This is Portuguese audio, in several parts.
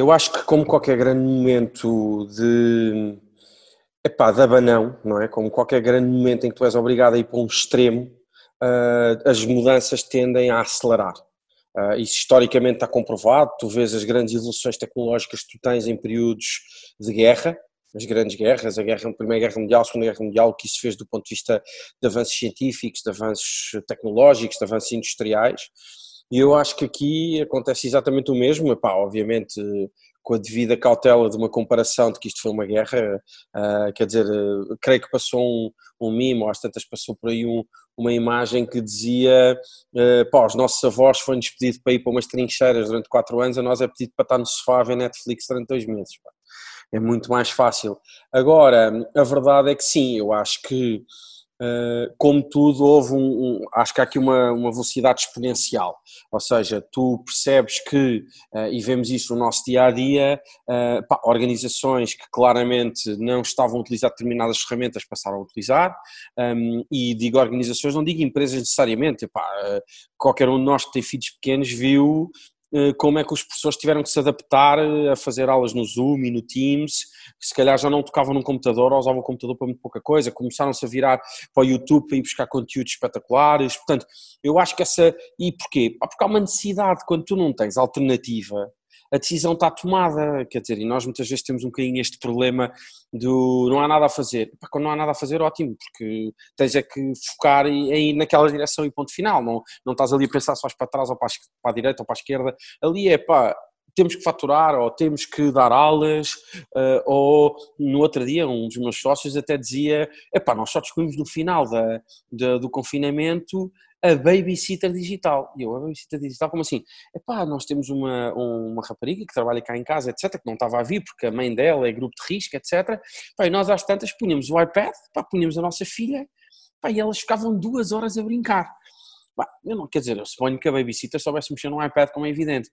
Eu acho que como qualquer grande momento de epá, de abanão, não é? Como qualquer grande momento em que tu és obrigado a ir para um extremo, uh, as mudanças tendem a acelerar. Uh, isso historicamente está comprovado, tu vês as grandes evoluções tecnológicas que tu tens em períodos de guerra, as grandes guerras, a, guerra, a Primeira Guerra Mundial, a Segunda Guerra Mundial, o que isso fez do ponto de vista de avanços científicos, de avanços tecnológicos, de avanços industriais, e eu acho que aqui acontece exatamente o mesmo, Epá, obviamente com a devida cautela de uma comparação de que isto foi uma guerra, uh, quer dizer, uh, creio que passou um, um mimo, às tantas passou por aí um, uma imagem que dizia, uh, pá, os nossos avós foram-nos pedido para ir para umas trincheiras durante quatro anos, a nós é pedido para estar no sofá a ver Netflix durante dois meses, pá. é muito mais fácil. Agora, a verdade é que sim, eu acho que Uh, como tudo, houve um, um, acho que há aqui uma, uma velocidade exponencial, ou seja, tu percebes que, uh, e vemos isso no nosso dia a dia, pá, organizações que claramente não estavam a utilizar determinadas ferramentas passaram a utilizar, um, e digo organizações, não digo empresas necessariamente, qualquer um de nós que tem filhos pequenos viu como é que os professores tiveram que se adaptar eh, a fazer aulas no Zoom e no Teams, que se calhar já não tocavam num computador ou usavam o computador para muito pouca coisa, começaram-se a virar para o YouTube para ir buscar conteúdos espetaculares, portanto, eu acho que essa, e porquê? Porque há uma necessidade, quando tu não tens alternativa, a decisão está tomada, quer dizer, e nós muitas vezes temos um bocadinho este problema do não há nada a fazer. Pá, quando não há nada a fazer, ótimo, porque tens é que focar em ir naquela direção e ponto final, não, não estás ali a pensar se vais para trás ou para a, direita ou para a esquerda, ali é pá, temos que faturar ou temos que dar aulas, uh, ou no outro dia um dos meus sócios até dizia, epá, nós só descobrimos no final da, da, do confinamento a babysitter digital. E eu, a babysitter digital, como assim? Epá, nós temos uma, uma rapariga que trabalha cá em casa, etc., que não estava a vir porque a mãe dela é grupo de risco, etc. Pá, e nós às tantas punhamos o iPad, pá, punhamos a nossa filha, pá, e elas ficavam duas horas a brincar. Pá, eu não, quer dizer, eu suponho que a babysitter soubesse mexer no iPad, como é evidente.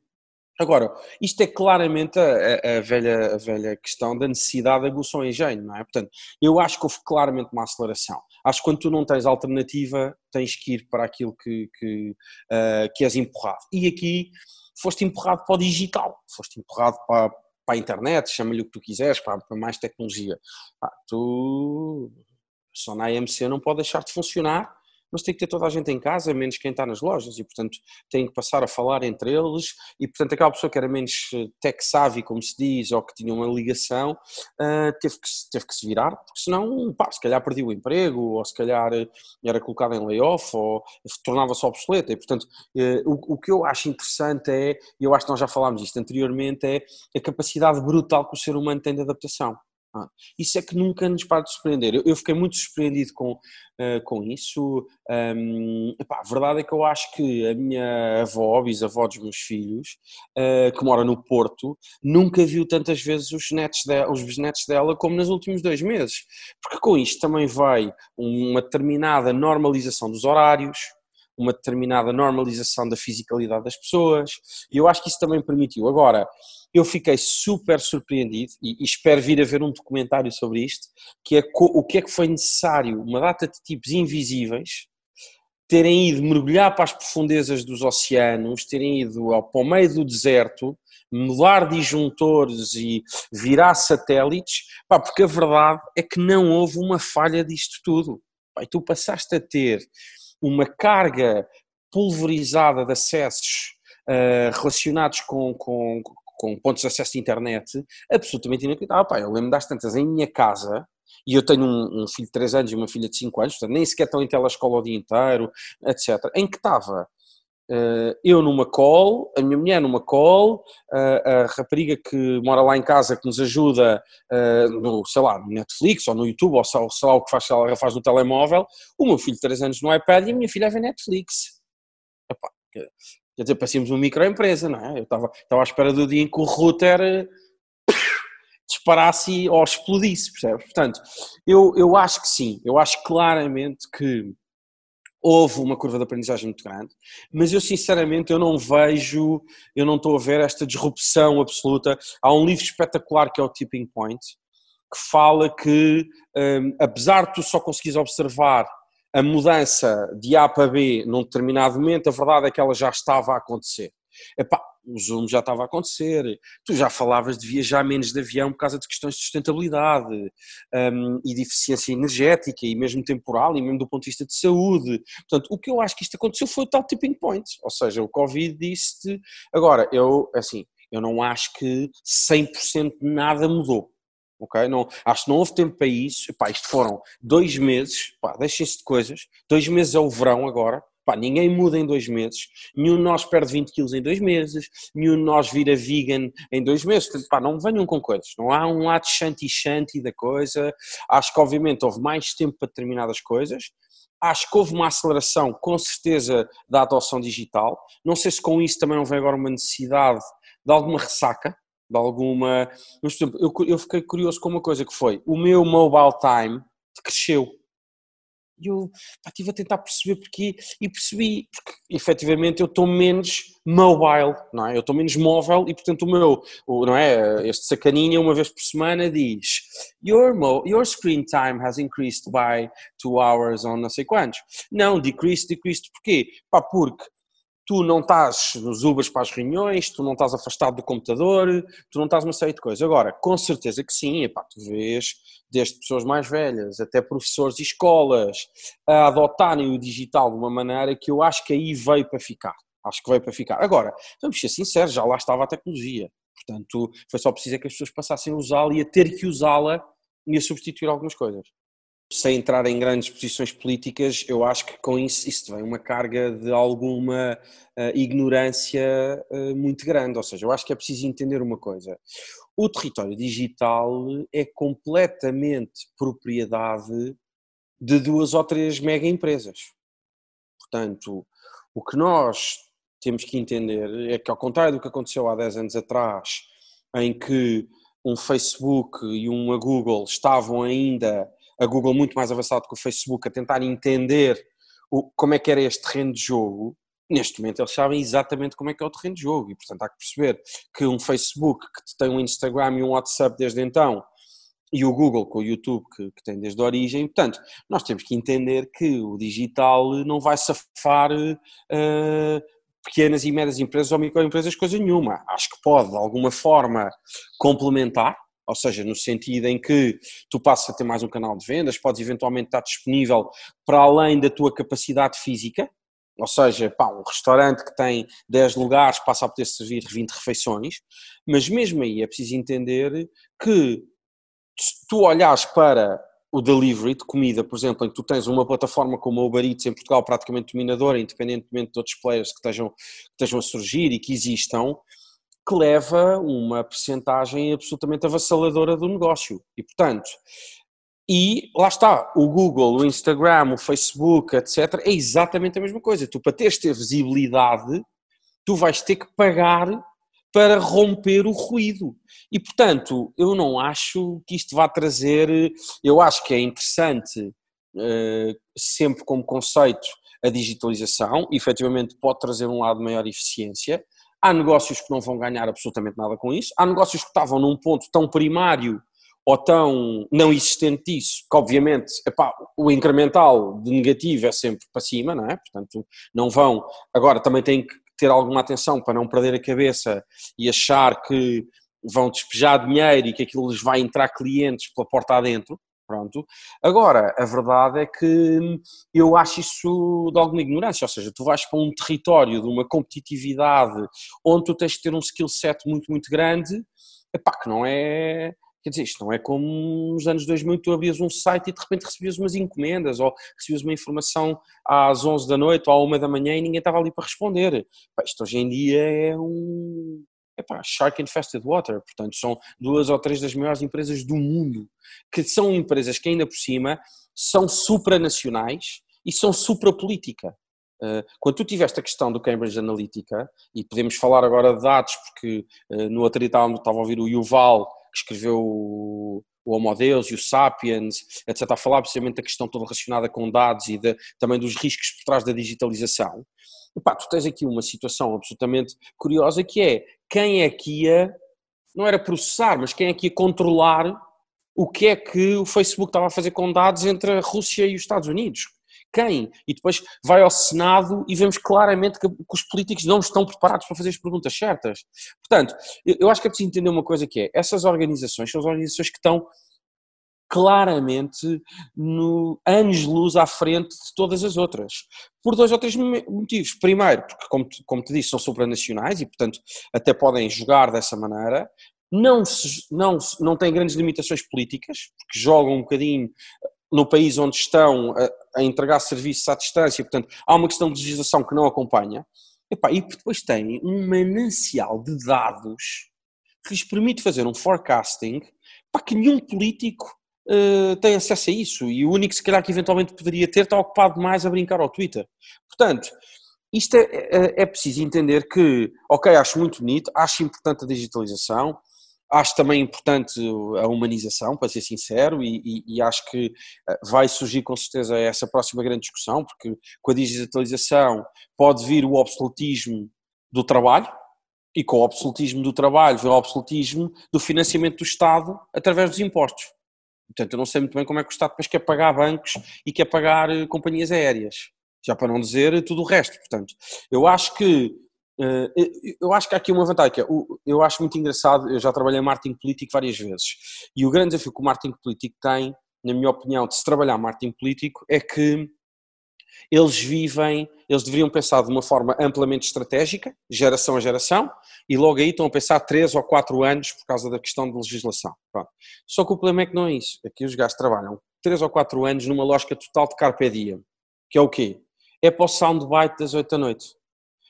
Agora, isto é claramente a, a, velha, a velha questão da necessidade de aguçar o engenho, não é? Portanto, eu acho que houve claramente uma aceleração. Acho que quando tu não tens alternativa, tens que ir para aquilo que, que, uh, que és empurrado. E aqui foste empurrado para o digital, foste empurrado para, para a internet, chama-lhe o que tu quiseres, para, para mais tecnologia. Ah, tu, só na AMC não pode deixar de funcionar mas tem que ter toda a gente em casa, menos quem está nas lojas, e portanto tem que passar a falar entre eles, e portanto aquela pessoa que era menos eh, tech savvy, como se diz, ou que tinha uma ligação, uh, teve, que, teve que se virar, porque senão, pá, se calhar perdia o emprego, ou se calhar eh, era colocado em layoff, ou tornava-se obsoleta, e portanto o, o que eu acho interessante é, e eu acho que nós já falámos isto anteriormente, é a capacidade brutal que o ser humano tem de adaptação. Isso é que nunca nos para de surpreender. Eu, eu fiquei muito surpreendido com, uh, com isso. Um, epá, a verdade é que eu acho que a minha avó, bisavó dos meus filhos, uh, que mora no Porto, nunca viu tantas vezes os, netos de, os bisnetos dela como nos últimos dois meses. Porque com isto também vai uma determinada normalização dos horários, uma determinada normalização da fisicalidade das pessoas, e eu acho que isso também permitiu. Agora, eu fiquei super surpreendido e, e, espero vir a ver um documentário sobre isto, que é o que é que foi necessário uma data de tipos invisíveis terem ido mergulhar para as profundezas dos oceanos, terem ido ao, para o meio do deserto, mudar disjuntores e virar satélites, pá, porque a verdade é que não houve uma falha disto tudo. Pá, tu passaste a ter uma carga pulverizada de acessos uh, relacionados com, com, com pontos de acesso de internet absolutamente inacreditável. Pá, eu lembro das tantas em minha casa, e eu tenho um, um, filho de 3 anos e uma filha de 5 anos, portanto nem sequer estão em telescola o dia inteiro, etc., em que estava eu numa call, a minha mulher numa call, uh, a rapariga que mora lá em casa que nos ajuda uh, no, sei lá, no Netflix ou no YouTube ou sei, lá o que faz, ela faz no telemóvel, o meu filho de 3 anos no iPad e a minha filha ver Netflix. Quer dizer, parecíamos uma microempresa, não é? Eu estava, estava à espera do dia em que o router disparasse ou explodisse, percebes? Portanto, eu, eu acho que sim, eu acho claramente que houve uma curva de aprendizagem muito grande, mas eu sinceramente eu não vejo, eu não estou a ver esta disrupção absoluta. Há um livro espetacular que é o Tipping Point, que fala que um, apesar de tu só conseguires observar a mudança de A para B num determinado momento, a verdade é que ela já estava a acontecer. Epá, o Zoom já estava a acontecer, tu já falavas de viajar menos de avião por causa de questões de sustentabilidade um, e de eficiência energética e mesmo temporal e mesmo do ponto de vista de saúde. Portanto, o que eu acho que isto aconteceu foi o tal tipping point, ou seja, o Covid disse Agora, eu, assim, eu não acho que 100% nada mudou. Ok? Não, acho que não houve tempo para isso. Epá, isto foram dois meses, deixem-se de coisas. Dois meses é o verão agora, Pá, ninguém muda em dois meses, nenhum de nós perde 20 quilos em dois meses, nenhum de nós vira vegan em dois meses. Portanto, pá, não venham com coisas, não há um lado shanty-shanty da coisa. Acho que, obviamente, houve mais tempo para determinadas coisas. Acho que houve uma aceleração, com certeza, da adoção digital. Não sei se com isso também não vem agora uma necessidade de alguma ressaca, de alguma. Mas, por exemplo, eu, eu fiquei curioso com uma coisa que foi: o meu mobile time cresceu e eu pá, estive a tentar perceber porquê e percebi porque efetivamente eu estou menos mobile, não é? Eu estou menos móvel e portanto o meu, o, não é? Este sacaninha uma vez por semana diz your, mo your screen time has increased by two hours on não sei quantos. Não, decreased, decreased porquê? Pá, porque tu não estás nos Ubers para as reuniões, tu não estás afastado do computador, tu não estás uma série de coisas. Agora, com certeza que sim, epá, tu vês desde pessoas mais velhas até professores e escolas a adotarem o digital de uma maneira que eu acho que aí veio para ficar. Acho que veio para ficar. Agora, vamos ser sinceros, já lá estava a tecnologia. Portanto, foi só preciso que as pessoas passassem a usá-la e a ter que usá-la e a substituir algumas coisas sem entrar em grandes posições políticas, eu acho que com isso, isso vem uma carga de alguma uh, ignorância uh, muito grande. Ou seja, eu acho que é preciso entender uma coisa. O território digital é completamente propriedade de duas ou três mega empresas. Portanto, o que nós temos que entender é que, ao contrário do que aconteceu há 10 anos atrás, em que um Facebook e uma Google estavam ainda a Google muito mais avançado que o Facebook a tentar entender o, como é que era este terreno de jogo, neste momento eles sabem exatamente como é que é o terreno de jogo e portanto há que perceber que um Facebook que tem um Instagram e um WhatsApp desde então e o Google com o YouTube que, que tem desde a origem, portanto nós temos que entender que o digital não vai safar uh, pequenas e médias empresas ou microempresas coisa nenhuma, acho que pode de alguma forma complementar ou seja, no sentido em que tu passas a ter mais um canal de vendas, podes eventualmente estar disponível para além da tua capacidade física, ou seja, pá, um restaurante que tem 10 lugares passa a poder servir 20 refeições, mas mesmo aí é preciso entender que se tu olhares para o delivery de comida, por exemplo, em que tu tens uma plataforma como a Uber Eats em Portugal praticamente dominadora, independentemente de outros players que estejam, que estejam a surgir e que existam, que leva uma percentagem absolutamente avassaladora do negócio. E, portanto, e lá está, o Google, o Instagram, o Facebook, etc., é exatamente a mesma coisa. Tu, para teres ter visibilidade, tu vais ter que pagar para romper o ruído. E, portanto, eu não acho que isto vá trazer. Eu acho que é interessante, uh, sempre como conceito, a digitalização, efetivamente pode trazer um lado maior eficiência, Há negócios que não vão ganhar absolutamente nada com isso, há negócios que estavam num ponto tão primário ou tão não existente disso, que obviamente epá, o incremental de negativo é sempre para cima, não é? Portanto, não vão. Agora também têm que ter alguma atenção para não perder a cabeça e achar que vão despejar dinheiro e que aquilo lhes vai entrar clientes pela porta adentro. Pronto. Agora, a verdade é que eu acho isso de alguma ignorância, ou seja, tu vais para um território de uma competitividade onde tu tens de ter um skill set muito, muito grande, epá, que não é, quer dizer, isto não é como nos anos 2000 tu abrias um site e de repente recebias umas encomendas ou recebias uma informação às 11 da noite ou à 1 da manhã e ninguém estava ali para responder. Isto hoje em dia é um epá, Shark Infested Water, portanto são duas ou três das maiores empresas do mundo, que são empresas que ainda por cima são supranacionais e são suprapolítica. Uh, quando tu tiveste a questão do Cambridge Analytica, e podemos falar agora de dados, porque uh, no outro dia estava, estava a ouvir o Yuval, que escreveu o Homo Deus e o Sapiens, etc., a falar precisamente da questão toda relacionada com dados e de, também dos riscos por trás da digitalização. Epá, tu tens aqui uma situação absolutamente curiosa que é quem é que ia, não era processar, mas quem é que ia controlar o que é que o Facebook estava a fazer com dados entre a Rússia e os Estados Unidos? Quem? E depois vai ao Senado e vemos claramente que, que os políticos não estão preparados para fazer as perguntas certas. Portanto, eu acho que é preciso entender uma coisa que é, essas organizações são as organizações que estão claramente no anos-luz à frente de todas as outras. Por dois ou três motivos. Primeiro, porque, como como te disse, são supranacionais e, portanto, até podem jogar dessa maneira. Não, se, não, não têm grandes limitações políticas, porque jogam um bocadinho no país onde estão a, a entregar serviços à distância, portanto, há uma questão de legislação que não acompanha. Epá, e depois têm um manancial de dados que lhes permite fazer um forecasting para que nenhum político uh, tem acesso a isso e o único se calhar que eventualmente poderia ter está ocupado mais a brincar ao Twitter. Portanto, isto é, é, é preciso entender que, ok, acho muito bonito, acho importante a digitalização, acho também importante a humanização, para ser sincero, e, e, e, acho que eh, vai surgir com certeza essa próxima grande discussão, porque com a digitalização pode vir o obsoletismo do trabalho, e com o obsoletismo do trabalho vem o obsoletismo do financiamento do Estado através dos impostos. Portanto, eu não sei muito bem como é que o Estado depois quer pagar bancos e quer pagar eh, companhias aéreas, já para não dizer tudo o resto. Portanto, eu acho que eh, eu acho que há aqui uma vantagem, é, eu acho muito engraçado, eu já trabalhei marketing político várias vezes, e o grande desafio que o marketing político tem, na minha opinião, de se trabalhar marketing político, é que eles vivem, eles deveriam pensar de uma forma amplamente estratégica, geração a geração, e logo aí estão a pensar 3 ou 4 anos por causa da questão de legislação. Pronto. Só que o problema é que não é isso, é que os gajos trabalham 3 ou 4 anos numa lógica total de carpe diem, que é o quê? É para o soundbite das 8 da noite.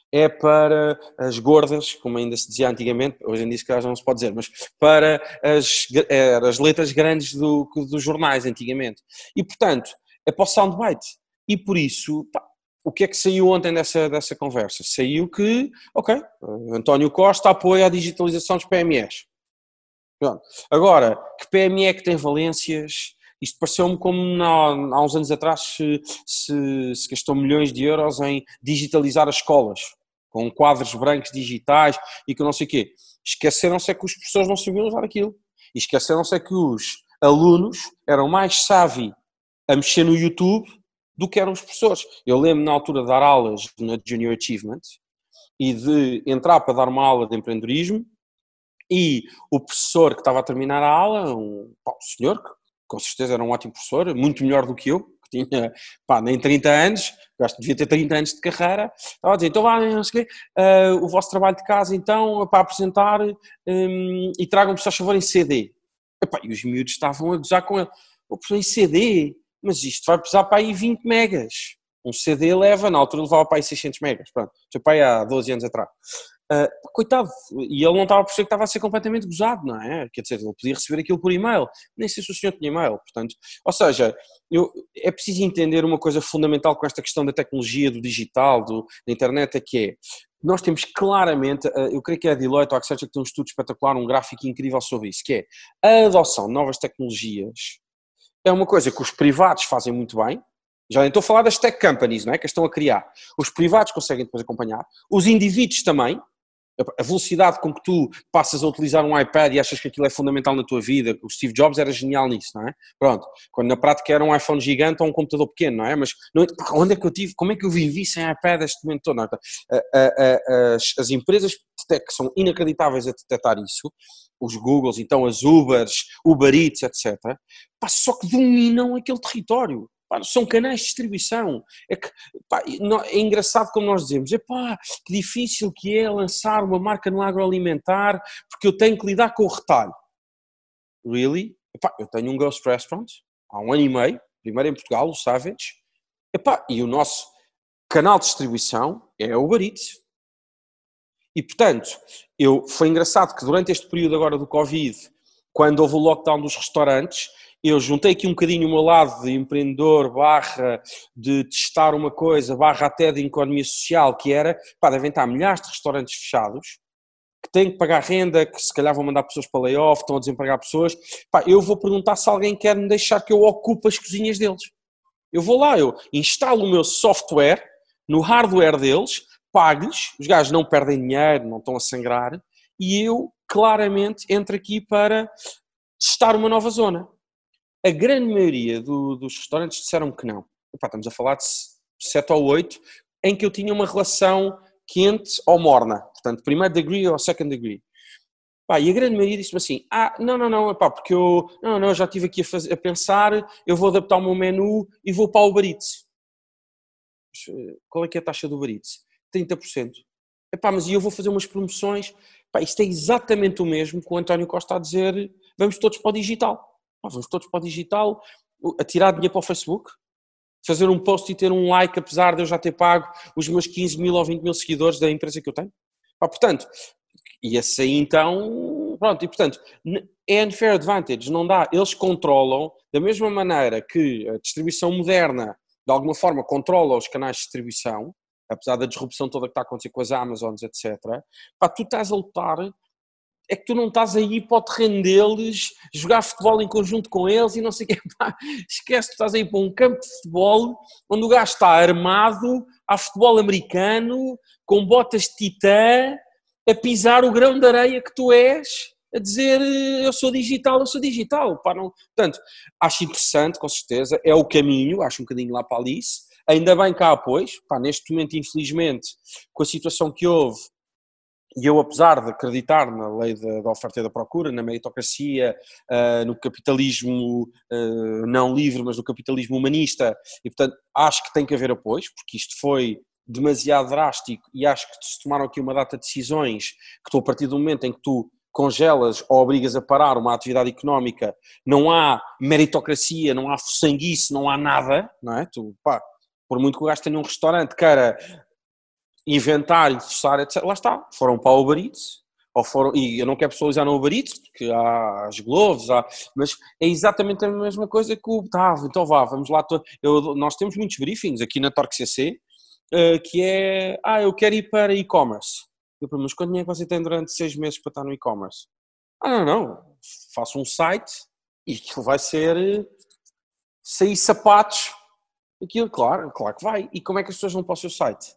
É para as gordas, como ainda se dizia antigamente, hoje em dia se não se pode dizer, mas para as, é, as letras grandes do, dos jornais antigamente. E portanto, é para o soundbite. E por isso, pá, o que é que saiu ontem dessa, dessa conversa? Saiu que, ok, António Costa apoia a digitalização dos PMEs. Pronto. Agora, que PME é que tem valências? Isto pareceu-me como há, uns anos atrás se, se, se, gastou milhões de euros em digitalizar as escolas, com quadros brancos digitais e que não sei o quê. Esqueceram-se é que os professores não sabiam usar aquilo. Esqueceram-se é que os alunos eram mais savvy a mexer no YouTube do que eram os professores. Eu lembro na altura de dar aulas na Junior Achievement e de entrar para dar uma aula de empreendedorismo e o professor que estava a terminar a aula, um, pá, um senhor que com certeza era um ótimo professor, muito melhor do que eu, que tinha pá, nem 30 anos, gasto devia ter 30 anos de carreira, estava a dizer, então vá, não sei o uh, o vosso trabalho de casa então para apresentar um, e tragam-me só favor em CD. E os miúdos estavam a gozar com ele, o professor em CD, mas isto vai precisar para aí 20 megas. Um CD leva, na altura levava para aí 600 megas, pronto, para aí há 12 anos atrás. Uh, coitado, e ele não estava a perceber que estava a ser completamente gozado, não é? Quer dizer, ele podia receber aquilo por e-mail, nem sei se o senhor tinha e-mail, portanto, ou seja, eu, é preciso entender uma coisa fundamental com esta questão da tecnologia, do digital, do, da internet, é que é, nós temos claramente, ah, eu creio que é a Deloitte ou a Accenture que tem um estudo espetacular, um gráfico incrível sobre isso, que é a adoção de novas tecnologias é uma coisa que os privados fazem muito bem, já estou a falar das tech companies, não é? Que estão a criar. Os privados conseguem depois acompanhar, os indivíduos também, a velocidade com que tu passas a utilizar um iPad e achas que aquilo é fundamental na tua vida, o Steve Jobs era genial nisso, não é? Pronto, quando na prática era um iPhone gigante ou um computador pequeno, não é? Mas não, onde é que eu tive, como é que eu vivi sem iPad este momento todo? É? as, as empresas tech são inacreditáveis a detectar isso, os Googles, então as Ubers, Uber Eats, etc., só que dominam aquele território. Pá, são canais de distribuição. É, que, pá, é engraçado como nós dizemos, epá, que difícil que é lançar uma marca no agroalimentar porque eu tenho que lidar com o retalho. Really? Eu tenho um Ghost Restaurant há um ano e meio, primeiro em Portugal, o Savage, epá, e o nosso canal de distribuição é o Uber Eats. E portanto, eu, foi engraçado que durante este período agora do Covid, quando houve o lockdown dos restaurantes, eu juntei aqui um bocadinho o meu lado de empreendedor, barra de testar uma coisa, barra até de economia social, que era, pá, devem estar milhares de restaurantes fechados, que têm que pagar renda, que se calhar vão mandar pessoas para layoff, estão a desempregar pessoas, pá, eu vou perguntar se alguém quer me deixar que eu ocupe as cozinhas deles. Eu vou lá, eu instalo o meu software no hardware deles, pago-lhes, os gajos não perdem dinheiro, não estão a sangrar, e eu claramente entro aqui para testar uma nova zona. A grande maioria do, dos restaurantes disseram que não. Epá, estamos a falar de 7 ou 8, em que eu tinha uma relação quente ou morna. Portanto, primeiro degree ou second degree. Pá, e a grande maioria disse-me assim: ah, não, não, não, epá, porque eu não, não, já estive aqui a, fazer, a, pensar, eu vou adaptar o meu menu e vou para o Uber. Eh, qual é que é a taxa do Uber Eats? 30%. Epá, mas e eu vou fazer umas promoções? Epá, isto é exatamente o mesmo que o António Costa a dizer: vamos todos para o digital. Epá, vamos todos para o digital, a tirar dinheiro para o Facebook, fazer um post e ter um like, apesar de eu já ter pago os meus 15 mil ou 20 mil seguidores da empresa que eu tenho. Epá, portanto, e esse aí então, pronto, e portanto, é unfair advantage, não dá. Eles controlam, da mesma maneira que a distribuição moderna, de alguma forma, controla os canais de distribuição, apesar da disrupção toda que está a acontecer com as Amazons, etc. Pá, tu estás a lutar, é que tu não estás aí para o terreno deles, jogar futebol em conjunto com eles e não sei o quê. Pá, esquece, tu estás aí para um campo de futebol onde o gajo está armado a futebol americano, com botas de titã, a pisar o grão de areia que tu és, a dizer eu sou digital, eu sou digital. Pá, não... Portanto, acho interessante, com certeza, é o caminho, acho um bocadinho lá para Alice. Ainda bem que há apoios, pá, neste momento, infelizmente, com a situação que houve, e eu, apesar de acreditar na lei da, oferta e da procura, na meritocracia, uh, no capitalismo uh, não livre, mas no capitalismo humanista, e portanto acho que tem que haver apoios, porque isto foi demasiado drástico e acho que se tomaram aqui uma data de decisões que tu, a partir do momento em que tu congelas ou obrigas a parar uma atividade económica, não há meritocracia, não há sanguice, não há nada, não é? Tu, pá, por muito que o gajo tenha um restaurante, queira inventar e forçar, etc. Lá está, foram para o Uber Eats, ou foram, e eu não quero pessoas no Uber Eats, porque há as Gloves, há, mas é exatamente a mesma coisa que o, tá, então vá, vamos lá, eu, nós temos muitos briefings aqui na Torque CC, uh, que é, ah, eu quero ir para e-commerce. Eu mas quanto dinheiro é você tem durante seis meses para estar no e-commerce? Ah, não, não, faço um site e aquilo vai ser eh, sair sapatos, aquilo, claro, claro que vai. E como é que as pessoas vão para o seu site?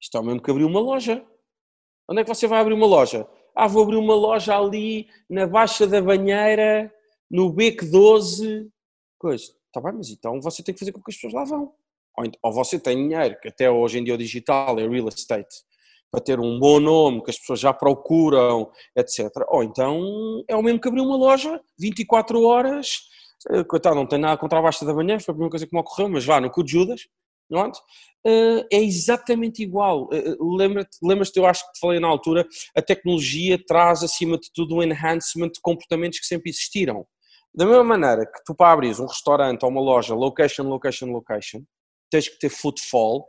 Isto é o mesmo que abrir uma loja. Onde é que você vai abrir uma loja? Ah, vou abrir uma loja ali na Baixa da Banheira, no Beco 12. Coisa. Está bem, mas então você tem que fazer com que as pessoas lá vão ou, você tem dinheiro, que até hoje em dia o digital é real estate, para ter um bom nome, que as pessoas já procuram, etc. Ou então é o mesmo que abrir uma loja 24 horas, eh, coitado, não tem nada contra a baixa da manhã, foi a primeira coisa que me ocorreu, mas vá, no cu de Judas, é? Eh, é exatamente igual. Lembra-te, lembras-te, eu acho que te falei na altura, a tecnologia traz acima de tudo um enhancement de comportamentos que sempre existiram. Da mesma maneira que tu para abrir um restaurante ou uma loja, location, location, location, tens que ter footfall,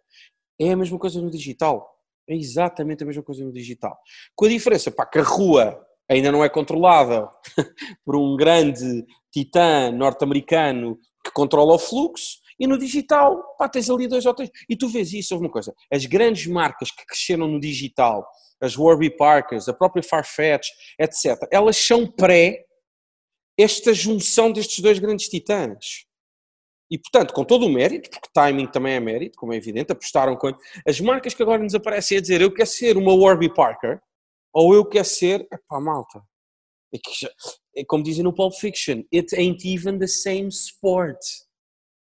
é a mesma coisa no digital. É exatamente a mesma coisa no digital. Com a diferença, pá, que a rua ainda não é controlada por um grande titã norte-americano que controla o fluxo, e no digital, pá, tens ali dois ou três. E tu vês isso, uma coisa, as grandes marcas que cresceram no digital, as Warby Parkers, a própria Farfetch, etc., elas são pré esta junção destes dois grandes titãs. E, portanto, com todo o mérito, porque timing também é mérito, como é evidente, apostaram com. As marcas que agora nos aparecem a dizer eu quero ser uma Warby Parker, ou eu quero ser. Epá, malta. É, que já, é como dizem no Pulp Fiction: it ain't even the same sport.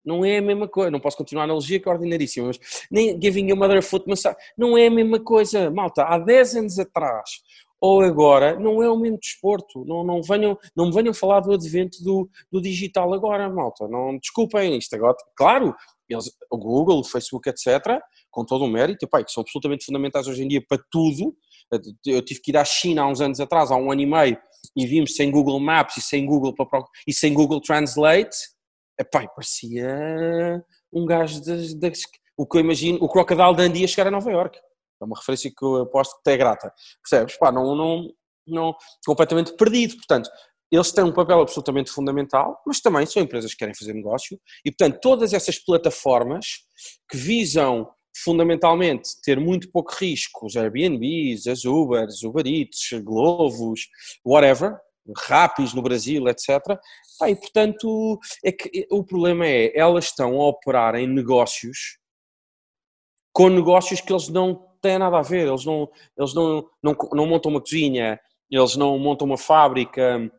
Não é a mesma coisa. Não posso continuar a analogia que é ordinaríssima, mas nem giving your mother a foot massage. Não é a mesma coisa. Malta, há 10 anos atrás, ou agora, não é o mesmo desporto. Não, não, venham, não me venham falar do advento do, do digital agora, malta. Não, desculpem isto agora. Claro, eles, o Google, o Facebook, etc., com todo o mérito, pai, que são absolutamente fundamentais hoje em dia para tudo. Eu tive que ir à China há uns anos atrás, há um ano e meio, e vimos sem Google Maps e sem Google, e sem Google Translate, epá, parecia um gajo das, das, o que eu imagino, o Crocodile Dundee a chegar a Nova York. É uma referência que eu aposto que te é grata. Percebes? Pá, não, não, não, completamente perdido. Portanto, eles têm um papel absolutamente fundamental, mas também são empresas que querem fazer negócio e, portanto, todas essas plataformas que visam fundamentalmente ter muito pouco risco, os Airbnbs, as Ubers, Uber Eats, Glovos, whatever, Rapis no Brasil, etc. e portanto, é que o problema é, elas estão a operar em negócios com negócios que eles não têm nada a ver, eles não, eles não, não, não montam uma cozinha, eles não montam uma fábrica,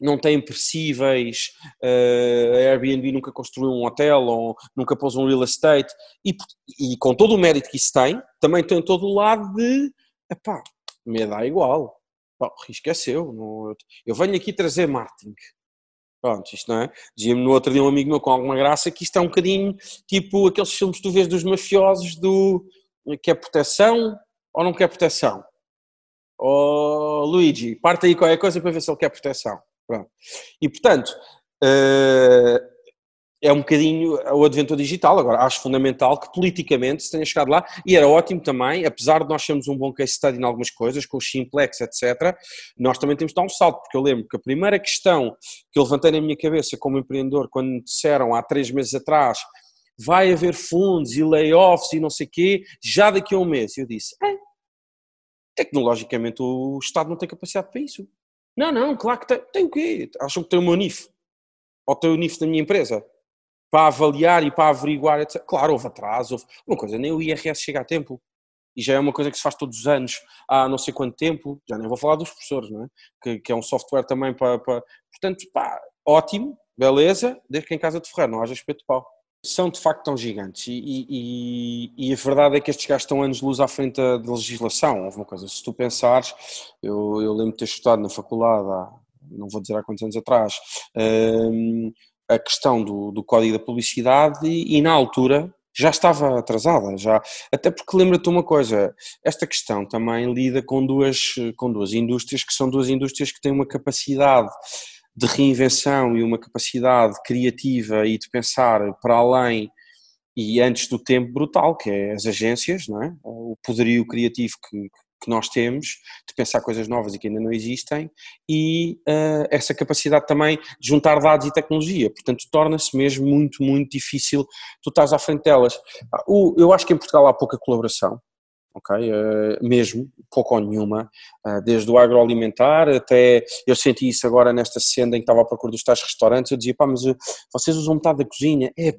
não têm percíveis, uh, a Airbnb nunca construiu um hotel ou nunca pôs um real estate, e, e com todo o mérito que isso tem, também tem todo o lado de, epá, me dá igual, o risco é seu, não, eu venho aqui trazer marketing, Pronto, isto não é? Dizia-me no outro dia um amigo meu com alguma graça que isto é um bocadinho tipo aqueles filmes que tu vês dos mafiosos do quer proteção ou não quer proteção? Oh, Luigi, parte aí qualquer coisa para ver se ele quer proteção. Pronto. E portanto, uh, é um bocadinho o advento digital. Agora, acho fundamental que politicamente se tenha chegado lá e era ótimo também, apesar de nós sermos um bom case study em algumas coisas, com o Simplex, etc., nós também temos de dar um salto, porque eu lembro que a primeira questão que eu levantei na minha cabeça como empreendedor, quando me disseram há três meses atrás vai haver fundos e layoffs e não sei o quê, já daqui a um mês, eu disse, é, tecnologicamente o Estado não tem capacidade para isso. Não, não, claro que tem. Tem o quê? Acham que tem o meu NIF? Ou tem o NIF da minha empresa? Para avaliar e para averiguar, etc. Claro, houve atraso, houve uma coisa, nem o IRS chega a tempo. E já é uma coisa que se faz todos os anos, há não sei quanto tempo, já nem vou falar dos professores, não é? Que, que é um software também para, para... Portanto, pá, ótimo, beleza, desde que em casa de ferrar, não haja espeto de pau são de facto tão gigantes e, e, e, a verdade é que estes gajos estão anos de luz à frente da legislação. Houve uma coisa, se tu pensares, eu, eu lembro de ter estudado na faculdade há, não vou dizer há quantos anos atrás, um, a questão do, do código da publicidade e, e, na altura já estava atrasada, já, até porque lembra-te uma coisa, esta questão também lida com duas, com duas indústrias que são duas indústrias que têm uma capacidade de reinvenção e uma capacidade criativa e de pensar para além e antes do tempo brutal, que é as agências, não é? o poderio criativo que, que nós temos de pensar coisas novas e que ainda não existem e uh, essa capacidade também de juntar dados e tecnologia, portanto torna-se mesmo muito, muito difícil tu estás à frente delas. eu acho que em Portugal há pouca colaboração, ok? Uh, mesmo, pouco ou nenhuma, uh, desde o agroalimentar até, eu senti isso agora nesta senda em que estava à procura dos tais restaurantes, eu dizia, pá, mas vocês usam metade da cozinha, é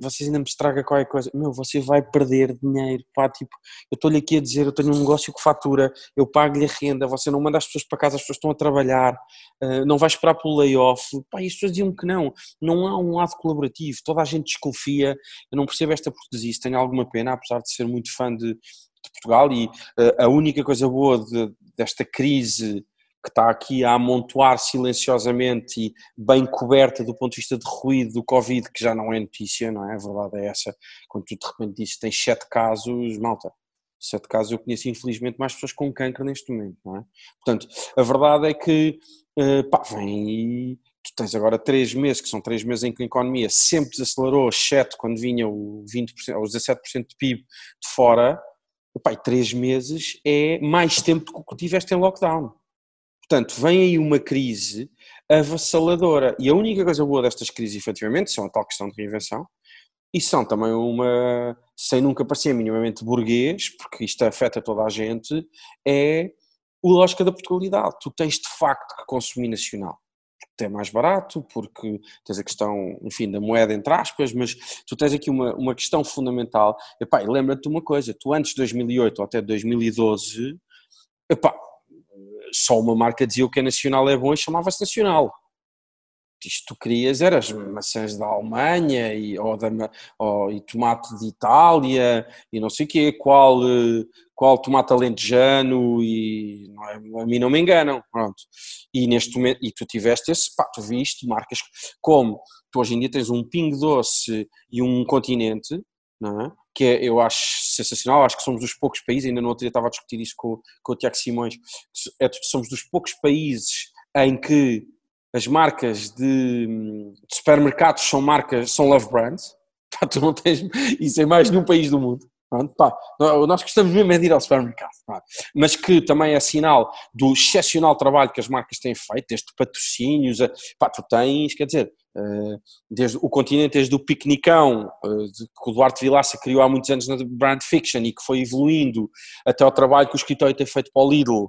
vocês ainda me estraga qualquer coisa, meu, você vai perder dinheiro, pá, tipo, eu estou-lhe aqui a dizer, eu tenho um negócio que fatura, eu pago-lhe a renda, você não manda as pessoas para casa, as pessoas estão a trabalhar, uh, não vai esperar pelo layoff, pá, e as pessoas diziam que não, não há um lado colaborativo, toda a gente desconfia, eu não percebo esta portuguesa, tenho alguma pena, apesar de ser muito fã de, de Portugal, e uh, a única coisa boa de, desta crise que está aqui a amontoar silenciosamente e bem coberta do ponto de vista de ruído do Covid, que já não é notícia, não é? A verdade é essa. Quando tu de repente dizes que tens sete casos, malta, sete casos eu conheço infelizmente mais pessoas com câncer neste momento, não é? Portanto, a verdade é que, uh, pá, vem e tu tens agora três meses, que são três meses em que a economia sempre desacelerou, exceto quando vinha o 20%, os 17% de PIB de fora, e três meses é mais tempo do que tiveste em lockdown. Portanto, vem aí uma crise avassaladora. E a única coisa boa destas crises, efetivamente, são a tal questão de reinvenção e são também uma, sem nunca parecer minimamente burguês, porque isto afeta toda a gente, é a lógica da Portugalidade. Tu tens de facto que consumir nacional. Porque é mais barato, porque tens a questão, enfim, da moeda entre aspas, mas tu tens aqui uma, uma questão fundamental. Epá, lembra-te uma coisa, tu antes de 2008 ou até 2012, epá, só uma marca dizia o que é nacional é bom e chamava-se nacional. Isto tu querias eram as maçãs da Alemanha e, ou, da, ou, e tomate de Itália e não sei o quê, qual, qual tomate alentejano e não é, a mim não me enganam, pronto. E neste momento, e tu tiveste esse, pá, tu viste marcas como, tu hoje em dia tens um Ping Doce e um Continente, não é? Que é, eu acho sensacional, acho que somos dos poucos países, ainda no outro dia estava a discutir isso com, com o Tiago Simões, é, somos dos poucos países em que as marcas de, de supermercados são marcas, são love brands, tu não tens isso em mais nenhum país do mundo, Pronto, pá, nós gostamos mesmo é de ir ao supermercado, pá. mas que também é sinal do excepcional trabalho que as marcas têm feito, desde patrocínios, a, pá, tu tens, quer dizer, desde o continente, desde o piquenicão, eh, que o Duarte Vilaça criou há muitos anos na Brand Fiction e que foi evoluindo até ao trabalho que o escritório tem feito para o Lidl,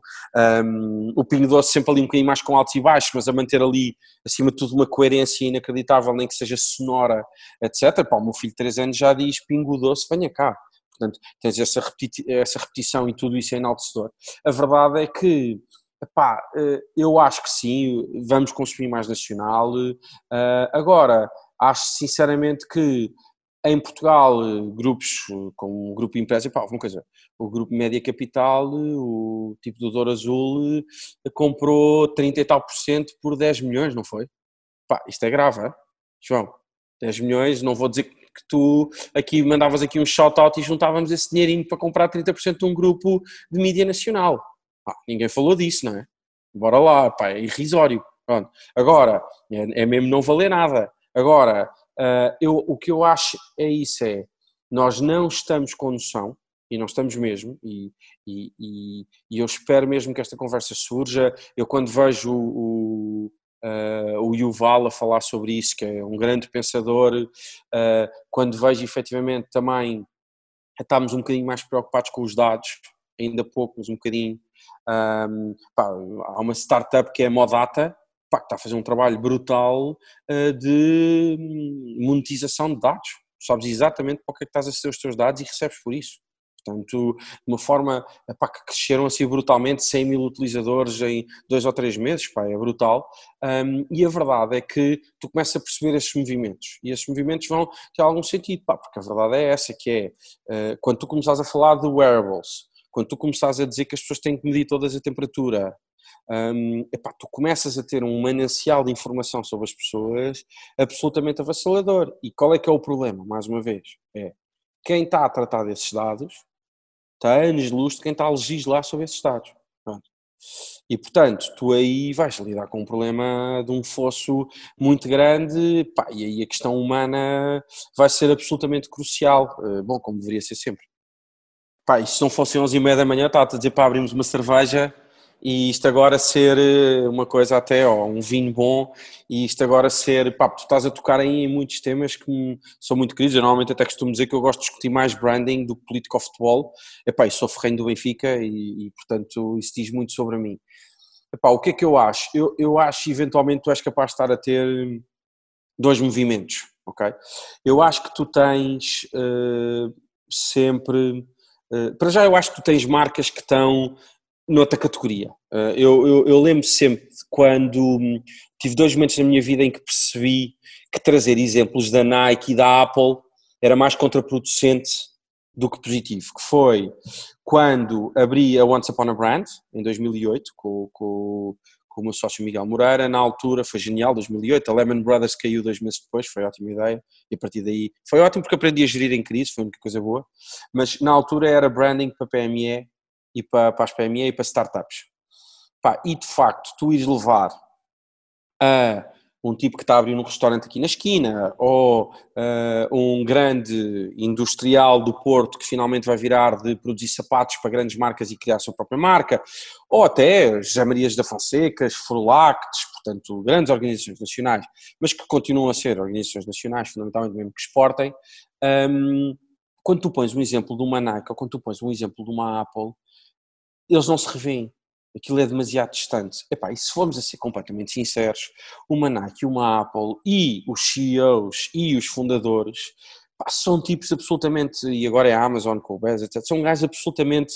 um, o Pingo Doce sempre ali um bocadinho mais com altos e baixos, mas a manter ali, acima de tudo, uma coerência inacreditável, nem que seja sonora, etc. Pá, o meu filho de 3 anos já diz Pingo Doce, venha cá portanto tens essa, repeti essa repetição e tudo isso é enaltecedor. A verdade é que Epá, eh, eu acho que sim, vamos consumir mais nacional. Eh, agora, acho sinceramente que em Portugal, grupos como o Grupo Empresa, pá, uma coisa, o Grupo Média Capital, o tipo do Douro Azul, comprou 30 e tal por cento por 10 milhões, não foi? Pá, isto é grave? João, 10 milhões, não vou dizer que tu aqui mandavas aqui um shout-out e juntávamos esse dinheirinho para comprar 30% de um grupo de mídia nacional. Ah, ninguém falou disso, não é? Bora lá, pá, é irrisório. Pronto. Agora, é, é mesmo não valer nada. Agora, uh, eu, o que eu acho é isso, é, nós não estamos com noção, e não estamos mesmo, e, e, e, e eu espero mesmo que esta conversa surja, eu quando vejo o, uh, o Yuval a falar sobre isso, que é um grande pensador, uh, quando vejo efetivamente também estamos um bocadinho mais preocupados com os dados, ainda pouco, mas um bocadinho. Um, pá, há uma startup que é a Modata, pá, que está a fazer um trabalho brutal uh, de monetização de dados. Sabes exatamente para o que é que estás a ser os teus dados e recebes por isso. Portanto, de uma forma epá, que cresceram assim brutalmente, 100 mil utilizadores em dois ou três meses, pá, é brutal. Um, e a verdade é que tu começas a perceber esses movimentos e esses movimentos vão ter algum sentido, pá, porque a verdade é essa, que é uh, quando tu começas a falar de wearables, quando tu começas a dizer que as pessoas têm que medir todas a temperatura, um, epá, tu começas a ter um manancial de informação sobre as pessoas absolutamente avassalador. E qual é que é o problema, mais uma vez? É quem está a tratar desses dados está a anos de luz de quem está a legislar sobre esses Estados. Pronto. E, portanto, tu aí vais lidar com um problema de um fosso muito grande, pá, e aí a questão humana vai ser absolutamente crucial, eh, bom, como deveria ser sempre. Pá, se não fosse 11 e meia da manhã, estava a dizer para abrirmos uma cerveja e isto agora ser eh, uma coisa até, ó, um vinho bom, e isto agora ser, pá, tu estás a tocar aí em muitos temas que são muito queridos, eu normalmente até costumo dizer que eu gosto de discutir mais branding do que político ao futebol, epá, e sou ferrenho do Benfica e, e, portanto isso diz muito sobre mim. Epá, o que é que eu acho? Eu, eu acho eventualmente tu és capaz de estar a ter dois movimentos, ok? Eu acho que tu tens uh, sempre... Uh, para já eu acho que tu tens marcas que estão noutra categoria. Eh, eu, eu, eu lembro sempre quando hum, tive dois momentos na minha vida em que percebi que trazer exemplos da Nike e da Apple era mais contraproducente do que positivo, que foi quando abri a Once Upon a Brand, em 2008, com, com, com o meu sócio Miguel Moreira, na altura foi genial, 2008, a Lehman Brothers caiu dois meses depois, foi ótima ideia, e a partir daí, foi ótimo porque aprendi a gerir em crise, foi uma coisa boa, mas na altura era branding para PME e para, para as PME e para startups. Pá, e de facto, tu ires levar a um tipo que está a abrir um restaurante aqui na esquina, ou uh, um grande industrial do Porto que finalmente vai virar de produzir sapatos para grandes marcas e criar a sua própria marca, ou até José Marias da Fonseca, Forlactes, portanto, grandes organizações nacionais, mas que continuam a ser organizações nacionais, fundamentalmente mesmo que exportem. Um, quando tu pões um exemplo de uma Nike ou quando tu pões um exemplo de uma Apple, eles não se revêem. Aquilo é demasiado distante. Epá, e se formos a ser completamente sinceros, uma Nike, uma Apple e os CEOs e os fundadores pá, são tipos absolutamente, e agora é a Amazon com o Bez, etc., são gajos absolutamente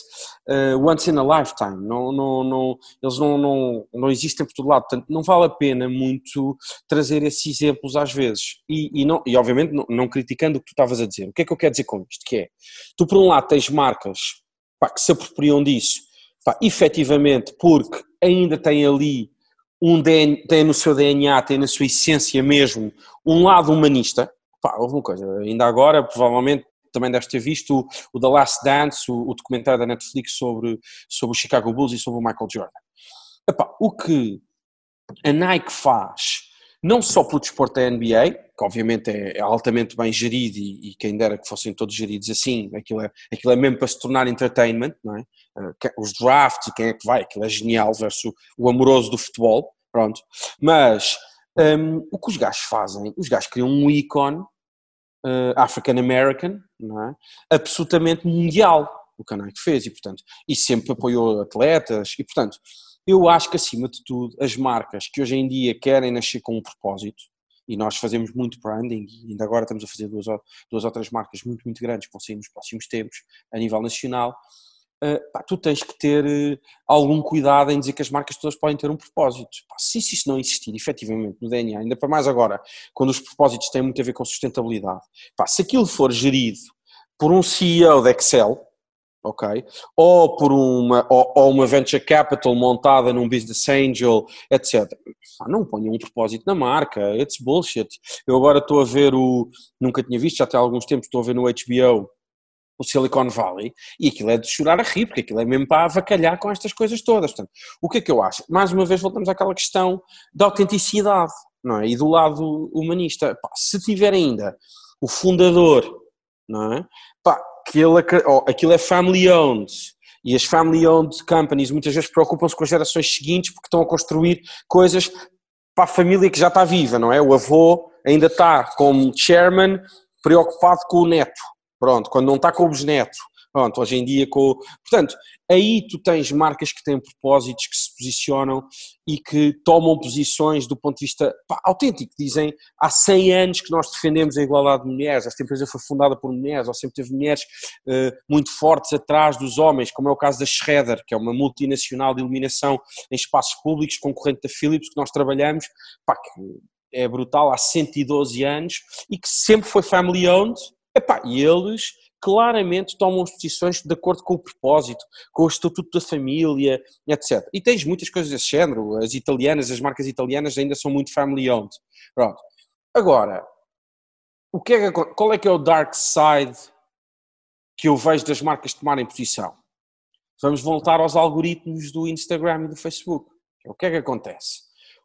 uh, once in a lifetime. Não, não, não, eles não, não, não existem por todo lado. Portanto, não vale a pena muito trazer esses exemplos às vezes. E, e, não, e obviamente, não, não criticando o que tu estavas a dizer. O que é que eu quero dizer com isto? Que é, tu por um lado tens marcas pá, que se apropriam disso Pá, efetivamente, porque ainda tem ali um DNA, tem no seu DNA, tem na sua essência mesmo, um lado humanista. Pá, houve uma coisa, ainda agora, provavelmente, também deves ter visto o, o The Last Dance, o, o, documentário da Netflix sobre, sobre o Chicago Bulls e sobre o Michael Jordan. Epá, o que a Nike faz, não só pelo desporto da NBA, que obviamente é, é altamente bem gerido e, e, quem dera que fossem todos geridos assim, aquilo é, aquilo é mesmo para se tornar entertainment, não é? Uh, os drafts e quem é que vai, aquilo é genial versus o, amoroso do futebol, pronto. Mas um, o que os gajos fazem, os gajos criam um ícone uh, African American, não é? absolutamente mundial, o que a Nike fez, e portanto, e sempre apoiou atletas, e portanto, eu acho que acima de tudo, as marcas que hoje em dia querem nascer com um propósito, e nós fazemos muito branding, e ainda agora estamos a fazer duas, duas ou três marcas muito, muito grandes que vão sair nos próximos tempos a nível nacional, pá, tu tens que ter uh, algum cuidado em dizer que as marcas todas podem ter um propósito. Pá, se isso não existir efetivamente no DNA, ainda para mais agora, quando os propósitos têm muito a ver com sustentabilidade, pá, se aquilo for gerido por um CEO da Excel, ok? Ou por uma, ou, ou, uma venture capital montada num business angel, etc. não ponham um propósito na marca, it's bullshit. Eu agora estou a ver o, nunca tinha visto, já tem alguns tempos, estou a ver no HBO o Silicon Valley, e aquilo é de chorar a rir, porque aquilo é mesmo para avacalhar com estas coisas todas. Portanto, o que é que eu acho? Mais uma vez voltamos àquela questão da autenticidade, não é? E do lado humanista. Pá, se tiver ainda o fundador, não é? Pá, oh, aquilo é family owned, e as family owned companies muitas vezes preocupam-se com as gerações seguintes porque estão a construir coisas para a família que já está viva, não é? O avô ainda está como chairman preocupado com o neto Pronto, quando não está com o bisneto. Pronto, hoje em dia com. Portanto, aí tu tens marcas que têm propósitos, que se posicionam e que tomam posições do ponto de vista pá, autêntico. Dizem há 100 anos que nós defendemos a igualdade de mulheres, esta empresa foi fundada por mulheres, ou sempre teve mulheres uh, muito fortes atrás dos homens, como é o caso da Schroeder, que é uma multinacional de iluminação em espaços públicos, concorrente da Philips, que nós trabalhamos, pá, que é brutal, há 112 anos e que sempre foi family owned Epá, e eles claramente tomam as posições de acordo com o propósito, com o estatuto da família, etc. E tens muitas coisas desse género. As italianas, as marcas italianas ainda são muito family owned. Pronto. Agora, o que é que, qual é que é o dark side que eu vejo das marcas tomarem posição? Vamos voltar aos algoritmos do Instagram e do Facebook. O que é que acontece?